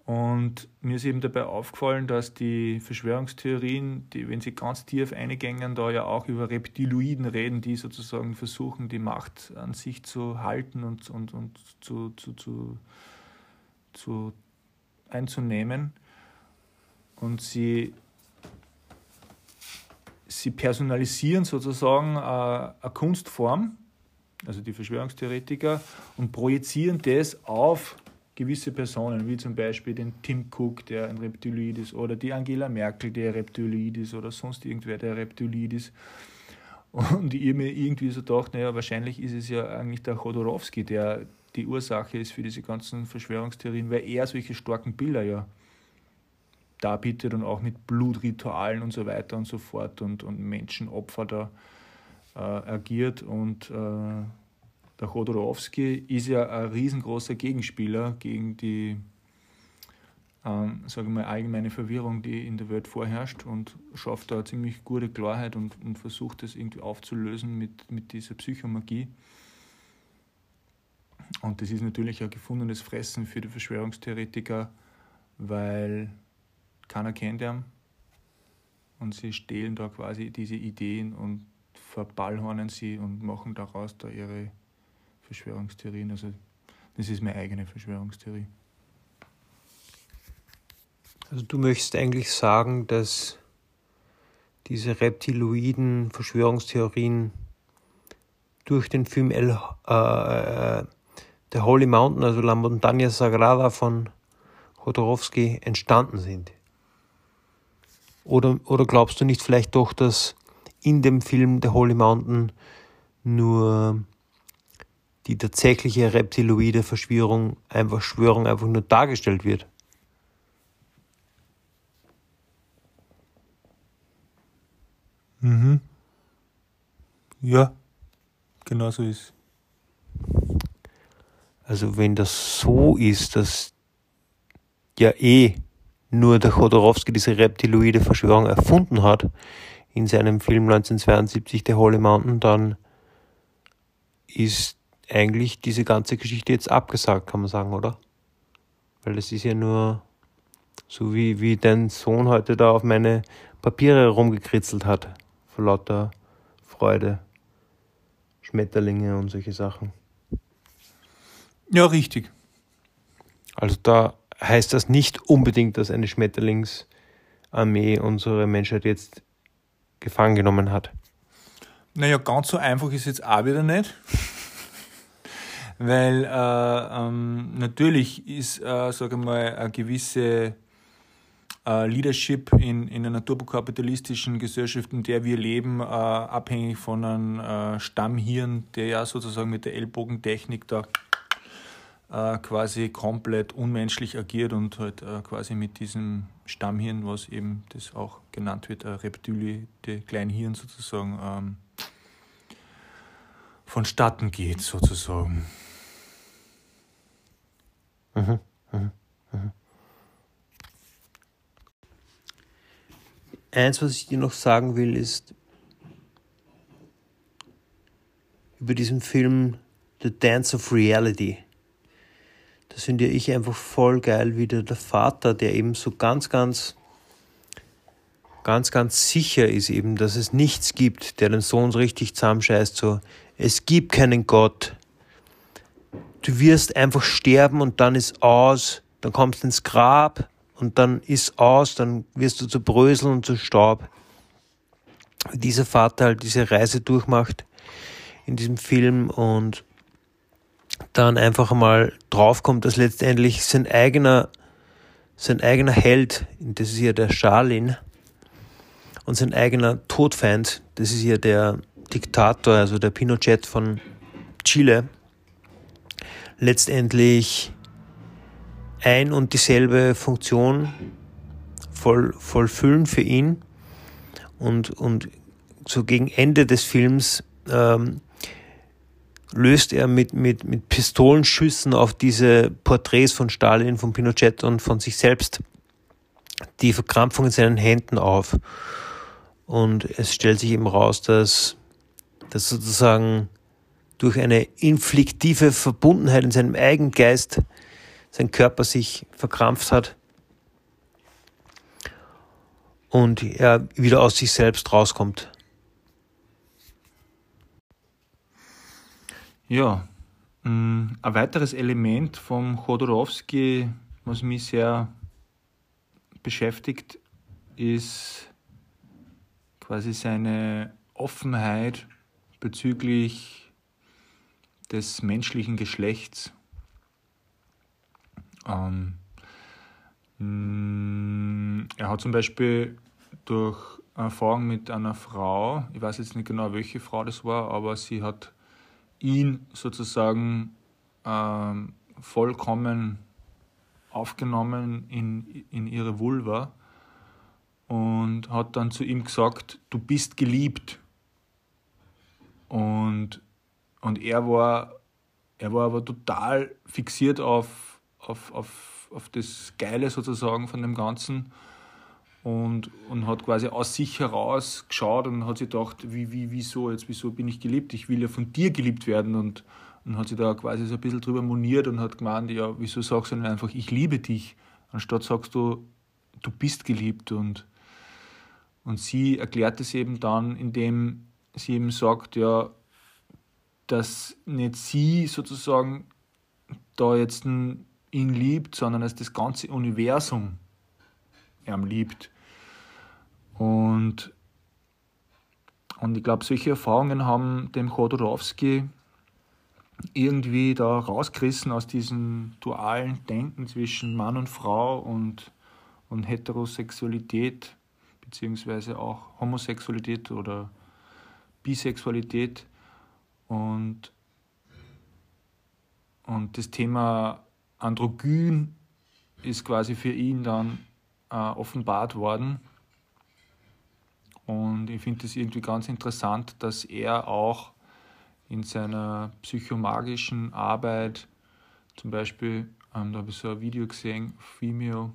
Und mir ist eben dabei aufgefallen, dass die Verschwörungstheorien, die, wenn sie ganz tief eingängen, da ja auch über Reptiloiden reden, die sozusagen versuchen, die Macht an sich zu halten und, und, und zu, zu, zu, zu einzunehmen. Und sie, sie personalisieren sozusagen eine, eine Kunstform, also die Verschwörungstheoretiker, und projizieren das auf gewisse Personen, wie zum Beispiel den Tim Cook, der ein Reptiloid ist, oder die Angela Merkel, der Reptiloid ist, oder sonst irgendwer, der Reptiloid ist. Und ich mir irgendwie so gedacht, naja, wahrscheinlich ist es ja eigentlich der Chodorowski, der die Ursache ist für diese ganzen Verschwörungstheorien, weil er solche starken Bilder ja darbietet und auch mit Blutritualen und so weiter und so fort und, und Menschenopfer da äh, agiert und äh, der Chodorowski ist ja ein riesengroßer Gegenspieler gegen die ähm, sagen wir mal, allgemeine Verwirrung, die in der Welt vorherrscht und schafft da ziemlich gute Klarheit und, und versucht das irgendwie aufzulösen mit, mit dieser Psychomagie. Und das ist natürlich ein gefundenes Fressen für die Verschwörungstheoretiker, weil keiner kennt ihn und sie stehlen da quasi diese Ideen und verballhornen sie und machen daraus da ihre Verschwörungstheorien. Also das ist meine eigene Verschwörungstheorie. Also du möchtest eigentlich sagen, dass diese reptiloiden Verschwörungstheorien durch den Film El, äh, äh, The Holy Mountain, also La Montaña Sagrada von Chodorowski entstanden sind. Oder, oder glaubst du nicht vielleicht doch, dass in dem Film The Holy Mountain nur die tatsächliche reptiloide Verschwörung einfach Schwörung einfach nur dargestellt wird. Mhm. Ja, genau so ist. Also wenn das so ist, dass ja eh nur der Chodorowski diese reptiloide Verschwörung erfunden hat in seinem Film 1972 The Holy Mountain, dann ist eigentlich diese ganze Geschichte jetzt abgesagt, kann man sagen, oder? Weil das ist ja nur so wie, wie dein Sohn heute da auf meine Papiere rumgekritzelt hat. Vor lauter Freude. Schmetterlinge und solche Sachen. Ja, richtig. Also da heißt das nicht unbedingt, dass eine Schmetterlingsarmee unsere Menschheit jetzt gefangen genommen hat. Naja, ganz so einfach ist jetzt auch wieder nicht weil äh, ähm, natürlich ist, äh, sage mal, eine gewisse äh, Leadership in, in einer turbokapitalistischen Gesellschaft, in der wir leben, äh, abhängig von einem äh, Stammhirn, der ja sozusagen mit der Ellbogentechnik da äh, quasi komplett unmenschlich agiert und halt äh, quasi mit diesem Stammhirn, was eben das auch genannt wird, ein Reptilie, der Kleinhirn sozusagen, ähm, vonstatten geht sozusagen. Mhm, mhm, mhm. Eins, was ich dir noch sagen will, ist über diesen Film The Dance of Reality. Das finde ich einfach voll geil, wie der, der Vater, der eben so ganz, ganz, ganz, ganz sicher ist eben, dass es nichts gibt, der den Sohn so richtig zusammenscheißt, so, es gibt keinen Gott, du wirst einfach sterben und dann ist aus, dann kommst du ins Grab und dann ist aus, dann wirst du zu Brösel und zu Staub. Dieser Vater halt diese Reise durchmacht in diesem Film und dann einfach mal draufkommt, dass letztendlich sein eigener, sein eigener Held, das ist ja der Stalin, und sein eigener Todfeind, das ist ja der Diktator, also der Pinochet von Chile, letztendlich ein und dieselbe Funktion voll, vollfüllen für ihn. Und, und so gegen Ende des Films ähm, löst er mit, mit, mit Pistolenschüssen auf diese Porträts von Stalin, von Pinochet und von sich selbst die Verkrampfung in seinen Händen auf. Und es stellt sich eben raus, dass, dass sozusagen durch eine infliktive Verbundenheit in seinem Eigengeist sein Körper sich verkrampft hat und er wieder aus sich selbst rauskommt. Ja, mm, ein weiteres Element vom Chodorowski, was mich sehr beschäftigt, ist quasi seine Offenheit bezüglich des menschlichen Geschlechts. Ähm, mm, er hat zum Beispiel durch Erfahrung mit einer Frau, ich weiß jetzt nicht genau, welche Frau das war, aber sie hat ihn sozusagen ähm, vollkommen aufgenommen in, in ihre Vulva und hat dann zu ihm gesagt, du bist geliebt. Und, und er, war, er war aber total fixiert auf, auf, auf, auf das Geile sozusagen von dem Ganzen und, und hat quasi aus sich heraus geschaut und hat sich gedacht, wie, wie, wieso, jetzt, wieso bin ich geliebt? Ich will ja von dir geliebt werden und, und hat sich da quasi so ein bisschen drüber moniert und hat gemeint, ja, wieso sagst du denn einfach, ich liebe dich, anstatt sagst du, du bist geliebt und, und sie erklärt es eben dann, indem sie eben sagt, ja, dass nicht sie sozusagen da jetzt ihn liebt, sondern dass das ganze Universum ihm liebt. Und, und ich glaube, solche Erfahrungen haben dem Chodorowski irgendwie da rausgerissen aus diesem dualen Denken zwischen Mann und Frau und, und Heterosexualität, beziehungsweise auch Homosexualität oder Bisexualität. Und, und das Thema Androgyn ist quasi für ihn dann äh, offenbart worden. Und ich finde es irgendwie ganz interessant, dass er auch in seiner psychomagischen Arbeit, zum Beispiel, ähm, da habe ich so ein Video gesehen, Female,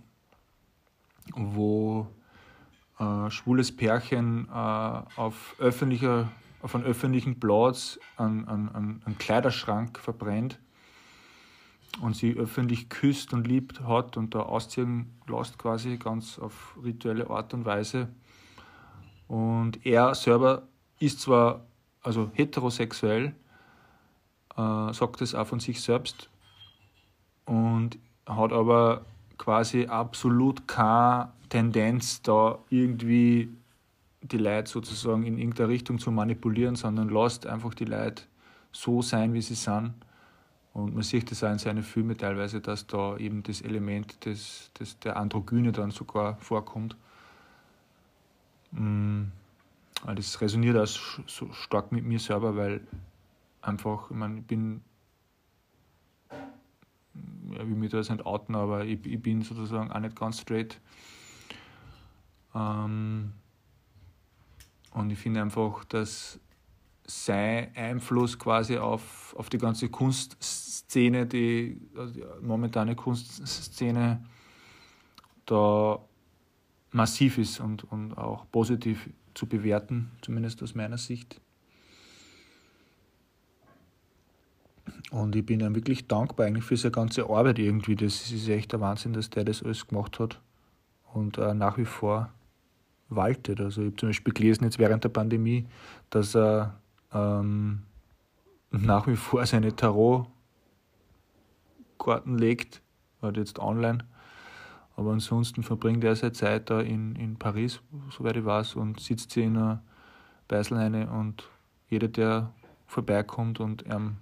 wo äh, schwules Pärchen äh, auf, öffentlicher, auf einem öffentlichen Platz einen, einen, einen Kleiderschrank verbrennt und sie öffentlich küsst und liebt hat und da ausziehen lässt quasi ganz auf rituelle Art und Weise. Und er selber ist zwar also heterosexuell, äh, sagt es auch von sich selbst und hat aber quasi absolut keine Tendenz, da irgendwie die Leute sozusagen in irgendeine Richtung zu manipulieren, sondern lässt einfach die Leute so sein, wie sie sind. Und man sieht das auch in seinen Filmen teilweise, dass da eben das Element des, des, der Androgyne dann sogar vorkommt. Mm, das resoniert auch so stark mit mir selber, weil einfach, ich meine, ich bin, ja, ich will mich da jetzt nicht outen, aber ich, ich bin sozusagen auch nicht ganz straight. Ähm, und ich finde einfach, dass sein Einfluss quasi auf, auf die ganze Kunstszene, die, also die momentane Kunstszene, da massiv ist und, und auch positiv zu bewerten, zumindest aus meiner Sicht. Und ich bin ihm wirklich dankbar eigentlich für seine ganze Arbeit irgendwie. Das ist echt der Wahnsinn, dass der das alles gemacht hat und äh, nach wie vor waltet. Also ich habe zum Beispiel gelesen jetzt während der Pandemie, dass er ähm, nach wie vor seine Tarotkarten legt, halt jetzt online. Aber ansonsten verbringt er seine Zeit da in, in Paris, soweit ich weiß, und sitzt sie in einer Beiselheine und jeder, der vorbeikommt und er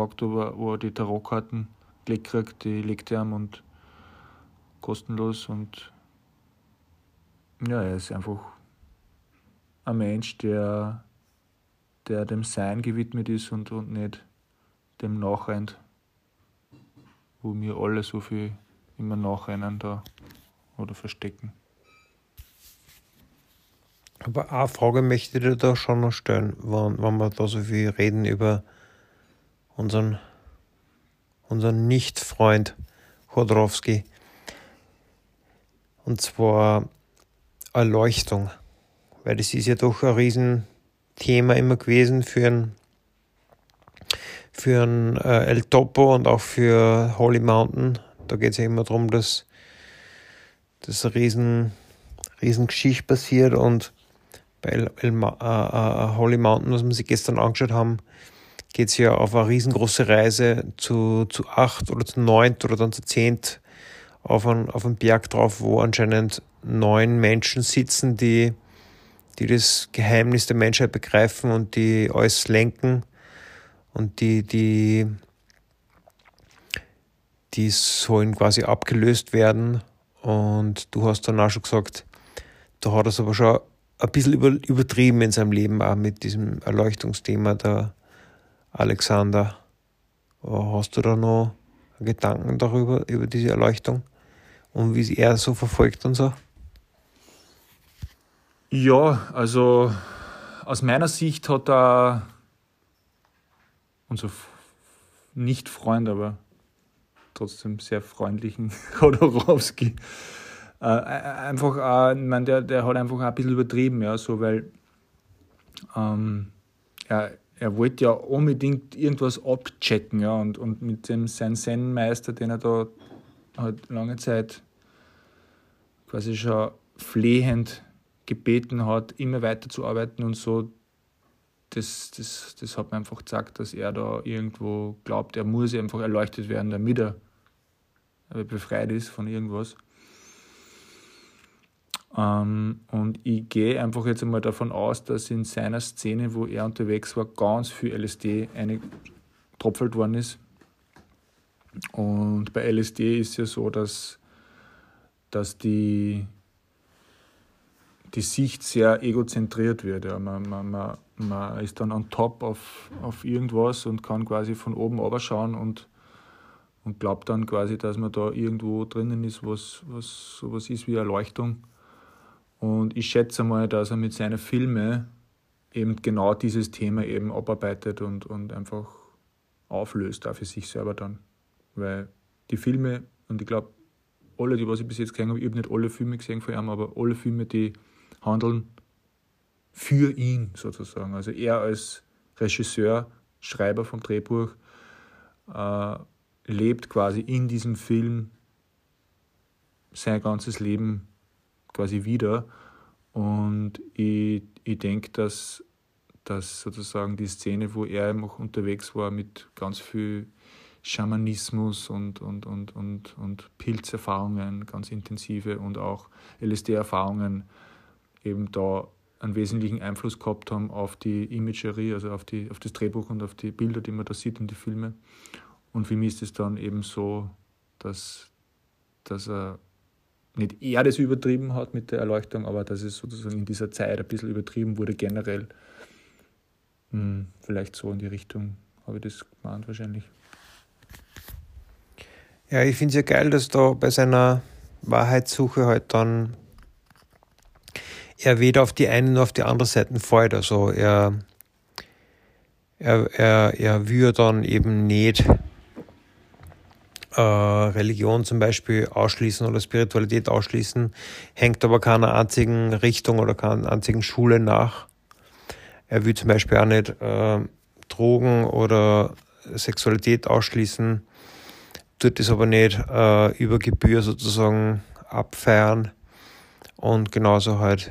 fragt, ob er, ob er die Tarotkarten gelegt kriegt, die legt er ihm und kostenlos und ja, er ist einfach ein Mensch, der der dem Sein gewidmet ist und, und nicht dem nachrennt, wo wir alle so viel immer nachrennen da oder verstecken. Aber eine Frage möchte ich dir da schon noch stellen, wenn, wenn wir da so viel reden über unseren, unseren Nicht-Freund Chodorowski. Und zwar Erleuchtung. Weil das ist ja doch ein riesen Thema immer gewesen für ein, für ein äh, El Topo und auch für Holy Mountain, da geht es ja immer darum, dass, eine riesen, riesen Geschichte passiert und bei El, El, uh, uh, Holy Mountain, was wir sich gestern angeschaut haben, geht es ja auf eine riesengroße Reise zu, zu acht oder zu neunt oder dann zu zehnt auf einen, auf einen Berg drauf, wo anscheinend neun Menschen sitzen, die, die das Geheimnis der Menschheit begreifen und die alles lenken und die, die, die sollen quasi abgelöst werden. Und du hast dann auch schon gesagt, da hat er es aber schon ein bisschen über, übertrieben in seinem Leben, auch mit diesem Erleuchtungsthema der Alexander. Hast du da noch Gedanken darüber, über diese Erleuchtung und wie er so verfolgt und so? Ja, also aus meiner Sicht hat er unser Nicht-Freund, aber trotzdem sehr freundlichen Chodorowski äh, einfach, äh, ich meine, der, der hat einfach ein bisschen übertrieben, ja, so, weil ähm, er, er wollte ja unbedingt irgendwas abchecken, ja, und, und mit dem sein Zen-Meister, den er da halt lange Zeit quasi schon flehend gebeten hat, immer weiter zu arbeiten und so, das, das, das hat mir einfach gesagt, dass er da irgendwo glaubt, er muss einfach erleuchtet werden, damit er befreit ist von irgendwas. Ähm, und ich gehe einfach jetzt einmal davon aus, dass in seiner Szene, wo er unterwegs war, ganz viel LSD eingetropfelt worden ist. Und bei LSD ist ja so, dass, dass die, die Sicht sehr egozentriert wird. Ja. Man, man, man, man ist dann on top auf, auf irgendwas und kann quasi von oben schauen und, und glaubt dann quasi, dass man da irgendwo drinnen ist, was, was sowas ist wie Erleuchtung. Und ich schätze mal, dass er mit seinen Filmen eben genau dieses Thema eben abarbeitet und, und einfach auflöst, auch für sich selber dann. Weil die Filme, und ich glaube, alle, die was ich bis jetzt gesehen habe, ich habe nicht alle Filme gesehen von ihm, aber alle Filme, die handeln für ihn sozusagen. Also er als Regisseur, Schreiber vom Drehbuch, äh, lebt quasi in diesem Film sein ganzes Leben quasi wieder. Und ich, ich denke, dass, dass sozusagen die Szene, wo er auch unterwegs war mit ganz viel Schamanismus und, und, und, und, und Pilzerfahrungen, ganz intensive und auch LSD-Erfahrungen, eben da einen wesentlichen Einfluss gehabt haben auf die Imagerie, also auf, die, auf das Drehbuch und auf die Bilder, die man da sieht in die Filme. Und für mich ist es dann eben so, dass, dass er nicht er das übertrieben hat mit der Erleuchtung, aber dass es sozusagen in dieser Zeit ein bisschen übertrieben wurde generell. Hm, vielleicht so in die Richtung habe ich das gemeint wahrscheinlich. Ja, ich finde es ja geil, dass da bei seiner Wahrheitssuche halt dann er weder auf die eine noch auf die andere Seite fällt. Also er, er, er, er will dann eben nicht äh, Religion zum Beispiel ausschließen oder Spiritualität ausschließen, hängt aber keiner einzigen Richtung oder keiner einzigen Schule nach. Er will zum Beispiel auch nicht äh, Drogen oder Sexualität ausschließen, tut es aber nicht äh, über Gebühr sozusagen abfeiern und genauso halt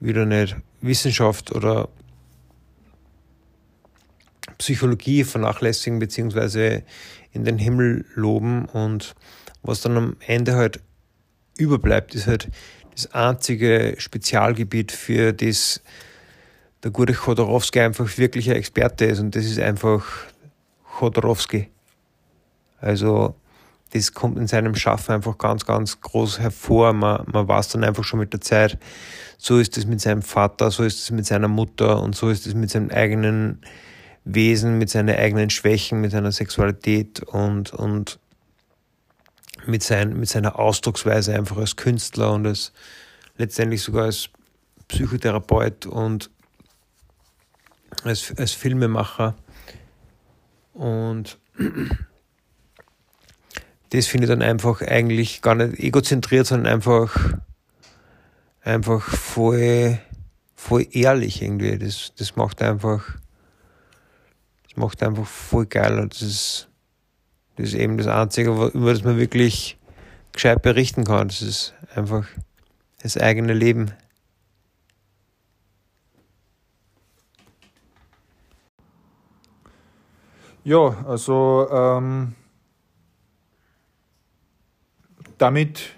wieder nicht Wissenschaft oder Psychologie vernachlässigen beziehungsweise in den Himmel loben und was dann am Ende halt überbleibt, ist halt das einzige Spezialgebiet, für das der gute Chodorowski einfach wirklich ein Experte ist und das ist einfach Chodorowski. Also das kommt in seinem Schaffen einfach ganz, ganz groß hervor. Man, man weiß dann einfach schon mit der Zeit, so ist es mit seinem Vater, so ist es mit seiner Mutter und so ist es mit seinem eigenen Wesen mit seinen eigenen Schwächen, mit seiner Sexualität und, und mit, sein, mit seiner Ausdrucksweise einfach als Künstler und als letztendlich sogar als Psychotherapeut und als, als Filmemacher. Und das finde ich dann einfach eigentlich gar nicht egozentriert, sondern einfach, einfach voll, voll ehrlich irgendwie. Das, das macht einfach macht einfach voll geil und das ist, Das ist eben das Einzige, über das man wirklich gescheit berichten kann. Das ist einfach das eigene Leben. Ja, also ähm, damit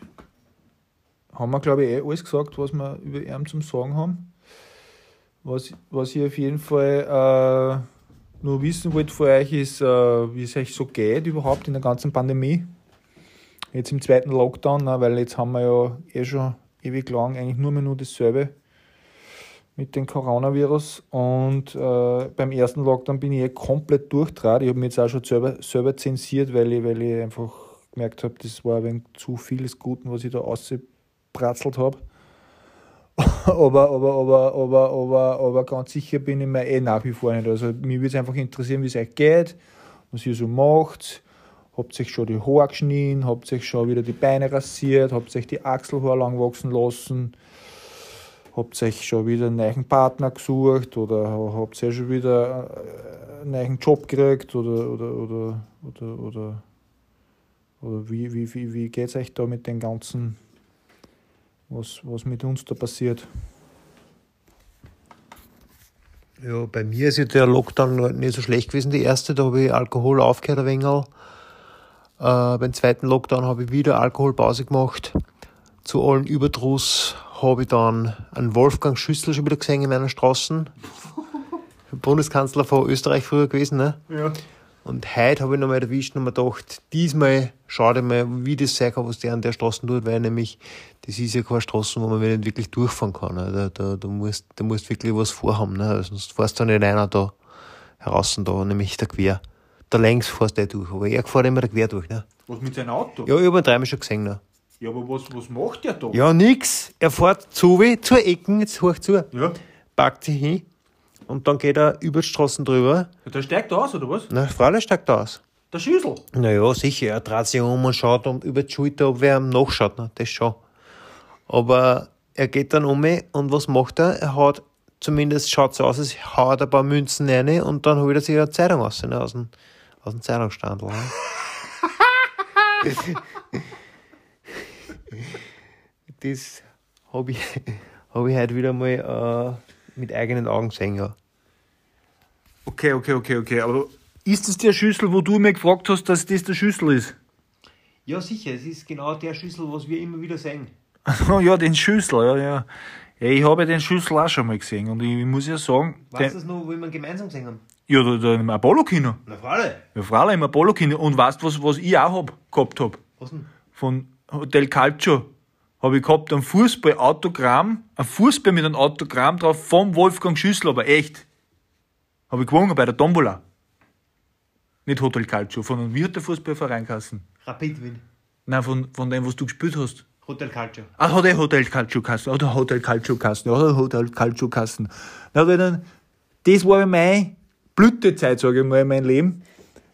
haben wir, glaube ich, eh alles gesagt, was wir über ihn zum Sagen haben. Was, was ich auf jeden Fall äh, nur wissen wollte von euch ist, äh, wie es euch so geht überhaupt in der ganzen Pandemie. Jetzt im zweiten Lockdown, ne, weil jetzt haben wir ja eh schon ewig lang eigentlich nur mehr nur dasselbe mit dem Coronavirus. Und äh, beim ersten Lockdown bin ich eh komplett durchtrat. Ich habe mich jetzt auch schon selber, selber zensiert, weil ich, weil ich einfach gemerkt habe, das war ein wenig zu viel des Guten, was ich da ausgebratzelt habe. aber, aber, aber, aber, aber, aber ganz sicher bin ich mir eh nach wie vor nicht. Also mich würde es einfach interessieren, wie es euch geht, was ihr so macht. Habt ihr schon die Haare geschnitten, habt ihr schon wieder die Beine rasiert, habt ihr die Achselhaare lang wachsen lassen, habt ihr schon wieder einen neuen Partner gesucht oder habt ihr schon wieder einen neuen Job gekriegt oder, oder, oder, oder, oder, oder wie, wie, wie, wie geht es euch da mit den ganzen was, was mit uns da passiert. Ja, bei mir ist ja der Lockdown nicht so schlecht gewesen. Die erste, da habe ich Alkohol aufgehört, ein wenig. Äh, beim zweiten Lockdown habe ich wieder Alkoholpause gemacht. Zu allen Überdruss habe ich dann einen Wolfgang Schüssel schon wieder gesehen in meiner Straßen. Bundeskanzler von Österreich früher gewesen, ne? Ja. Und heute habe ich nochmal erwischt und mir gedacht, diesmal schade mal, wie das sein kann, was der an der Straße tut, weil nämlich, das ist ja keine Straße, wo man nicht wirklich durchfahren kann. Ne? Da, da, da, musst, da musst wirklich was vorhaben, ne? sonst fährst du nicht einer da heraus, da, nämlich der Quer. Da längs fährst du durch, aber er fährt immer der Quer durch. Ne? Was mit seinem Auto? Ja, ich habe ihn dreimal schon gesehen. Ne? Ja, aber was, was macht der da? Ja, nix. Er fährt zu, wie, zur Ecken, jetzt hoch zu, Ja. packt sich hin und dann geht er über die Straßen drüber. Der steigt aus, oder was? Na, freilich steigt er aus. Der Schüssel. Naja, sicher, er dreht sich um und schaut um über die Schulter, ob wer ihm nachschaut, ne? das schon. Aber er geht dann um und was macht er? Er hat, zumindest schaut es aus, als haut ein paar Münzen rein und dann holt er sich eine Zeitung aus, ne? aus dem, aus dem Zeitungsstand. Ne? das habe ich, hab ich heute wieder mal äh, mit eigenen Augen gesehen, ja. Okay, okay, okay, okay. Aber ist das der Schüssel, wo du mir gefragt hast, dass das der Schüssel ist? Ja, sicher, es ist genau der Schlüssel, was wir immer wieder sehen. Oh ja, den Schüssel, ja, ja. Ja, ich habe den Schüssel auch schon mal gesehen und ich muss ja sagen, Weißt du das noch, wo wir gemeinsam gesehen haben? ja, da, da im Apollo-Kino. Na, Frage. Ja, Freilich im Apollo-Kino. Und weißt du, was, was ich auch hab, gehabt habe? Was denn? Von Hotel Calcio habe ich gehabt, ein Fußball-Autogramm, ein Fußball mit einem Autogramm drauf vom Wolfgang Schüssel, aber echt. Habe ich gewonnen bei der Tombola. Nicht Hotel Calcio, von einem, wie hat der Fußballverein geheißen? Rapid Wien. Nein, von, von dem, was du gespielt hast. Hotel Calcio. Ah, hat er Hotel Calcio Kassen, oder Hotel Calcio Kassen, oder Hotel Calcio Kassen. Na, weil dann, das war meine Blütezeit, sage ich mal, in meinem Leben,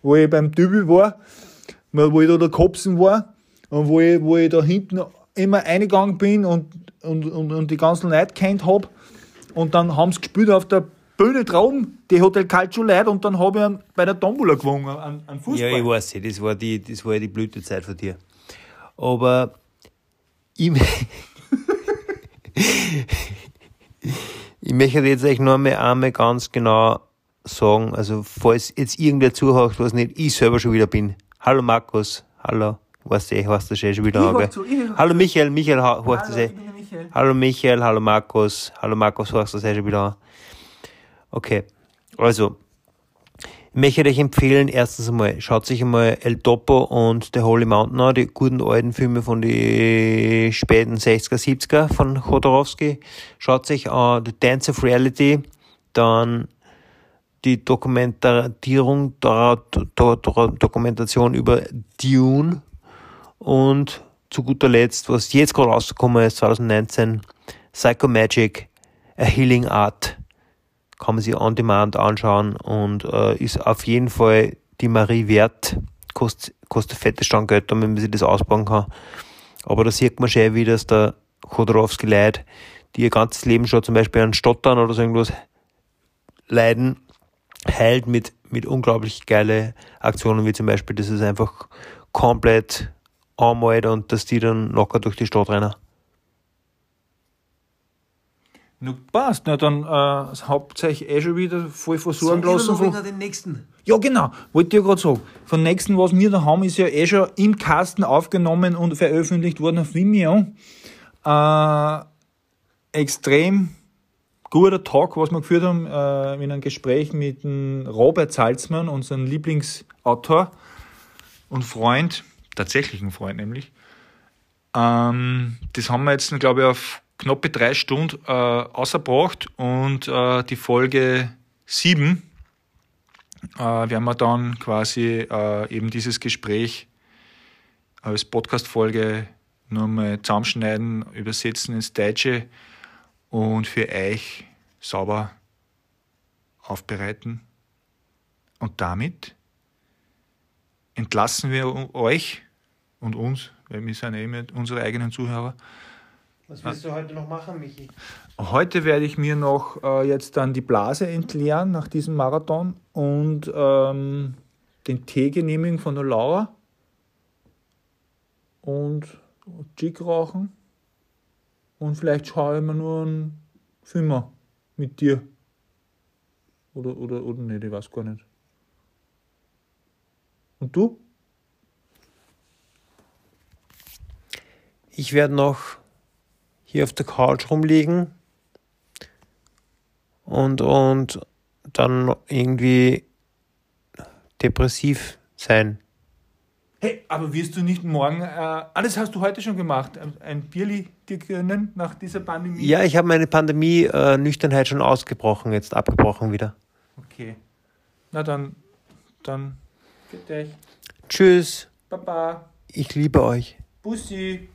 wo ich beim Dübel war, wo ich da der Kopsen war und wo ich, wo ich da hinten immer eingegangen bin und, und, und, und die ganzen Leute kennt hab und dann haben sie gespielt auf der Bühne draußen, die Hotel Calcio Leute und dann habe ich einen- bei der Tombola gewonnen, an, an Fußball. Ja, ich weiß, ja, das war die, das war ja die Blütezeit von dir. Aber ich, ich möchte jetzt euch nur einmal, einmal ganz genau sagen, also falls jetzt irgendwer zuhört, was nicht ich selber schon wieder bin. Hallo Markus, hallo, weißt du, ich heißt das eh schon wieder Ich zu, ich Hallo Michael, Michael ha- heißt das eh. Hallo Michael, hallo Markus, hallo Markus, du das eh schon wieder an? Okay, also, ich möchte euch empfehlen, erstens einmal, schaut sich einmal El Topo und The Holy Mountain an, die guten alten Filme von den späten 60er, 70er von Chodorowski. Schaut sich an The Dance of Reality, dann die Dokumentierung, Dokumentation über Dune und zu guter Letzt, was jetzt gerade rausgekommen ist, 2019, Psycho Magic, A Healing Art. Kann man sich on demand anschauen und äh, ist auf jeden Fall die Marie wert. Kostet, kostet fette Stanggeld, damit man sich das ausbauen kann. Aber da sieht man schon, wie das der Chodorowski Leute, die ihr ganzes Leben schon zum Beispiel an Stottern oder so irgendwas leiden, heilt mit mit unglaublich geile Aktionen, wie zum Beispiel, das ist einfach komplett anmalt und dass die dann locker durch die Stadt rennen. Na, passt. Na, dann äh, habt ihr euch eh schon wieder voll versorgen lassen. Von, den nächsten. ja, genau. Wollte ich ja gerade sagen. Von nächsten, was wir da haben, ist ja eh schon im Kasten aufgenommen und veröffentlicht worden auf Vimeo. Äh, extrem guter Talk, was wir geführt haben, äh, in einem Gespräch mit dem Robert Salzmann, unserem Lieblingsautor und Freund, tatsächlichen Freund nämlich. Ähm, das haben wir jetzt, glaube ich, auf knappe drei Stunden äh, ausgebracht und äh, die Folge 7 äh, werden wir dann quasi äh, eben dieses Gespräch als Podcast-Folge nochmal zusammenschneiden, übersetzen ins Deutsche und für euch sauber aufbereiten. Und damit entlassen wir euch und uns, weil wir sind ja immer unsere eigenen Zuhörer, Was willst du heute noch machen, Michi? Heute werde ich mir noch äh, jetzt dann die Blase entleeren nach diesem Marathon und ähm, den Tee genehmigen von der Laura und Jig rauchen und vielleicht schaue ich mir nur einen Film mit dir. Oder, oder, oder nicht, ich weiß gar nicht. Und du? Ich werde noch hier auf der Couch rumliegen und, und dann irgendwie depressiv sein. Hey, aber wirst du nicht morgen, äh, alles hast du heute schon gemacht, ein, Bierli dir gönnen nach dieser Pandemie? Ja, ich habe meine Pandemie-Nüchternheit schon ausgebrochen, jetzt abgebrochen wieder. Okay. Na dann, dann, dich. Tschüss, Baba, ich liebe euch. Bussi.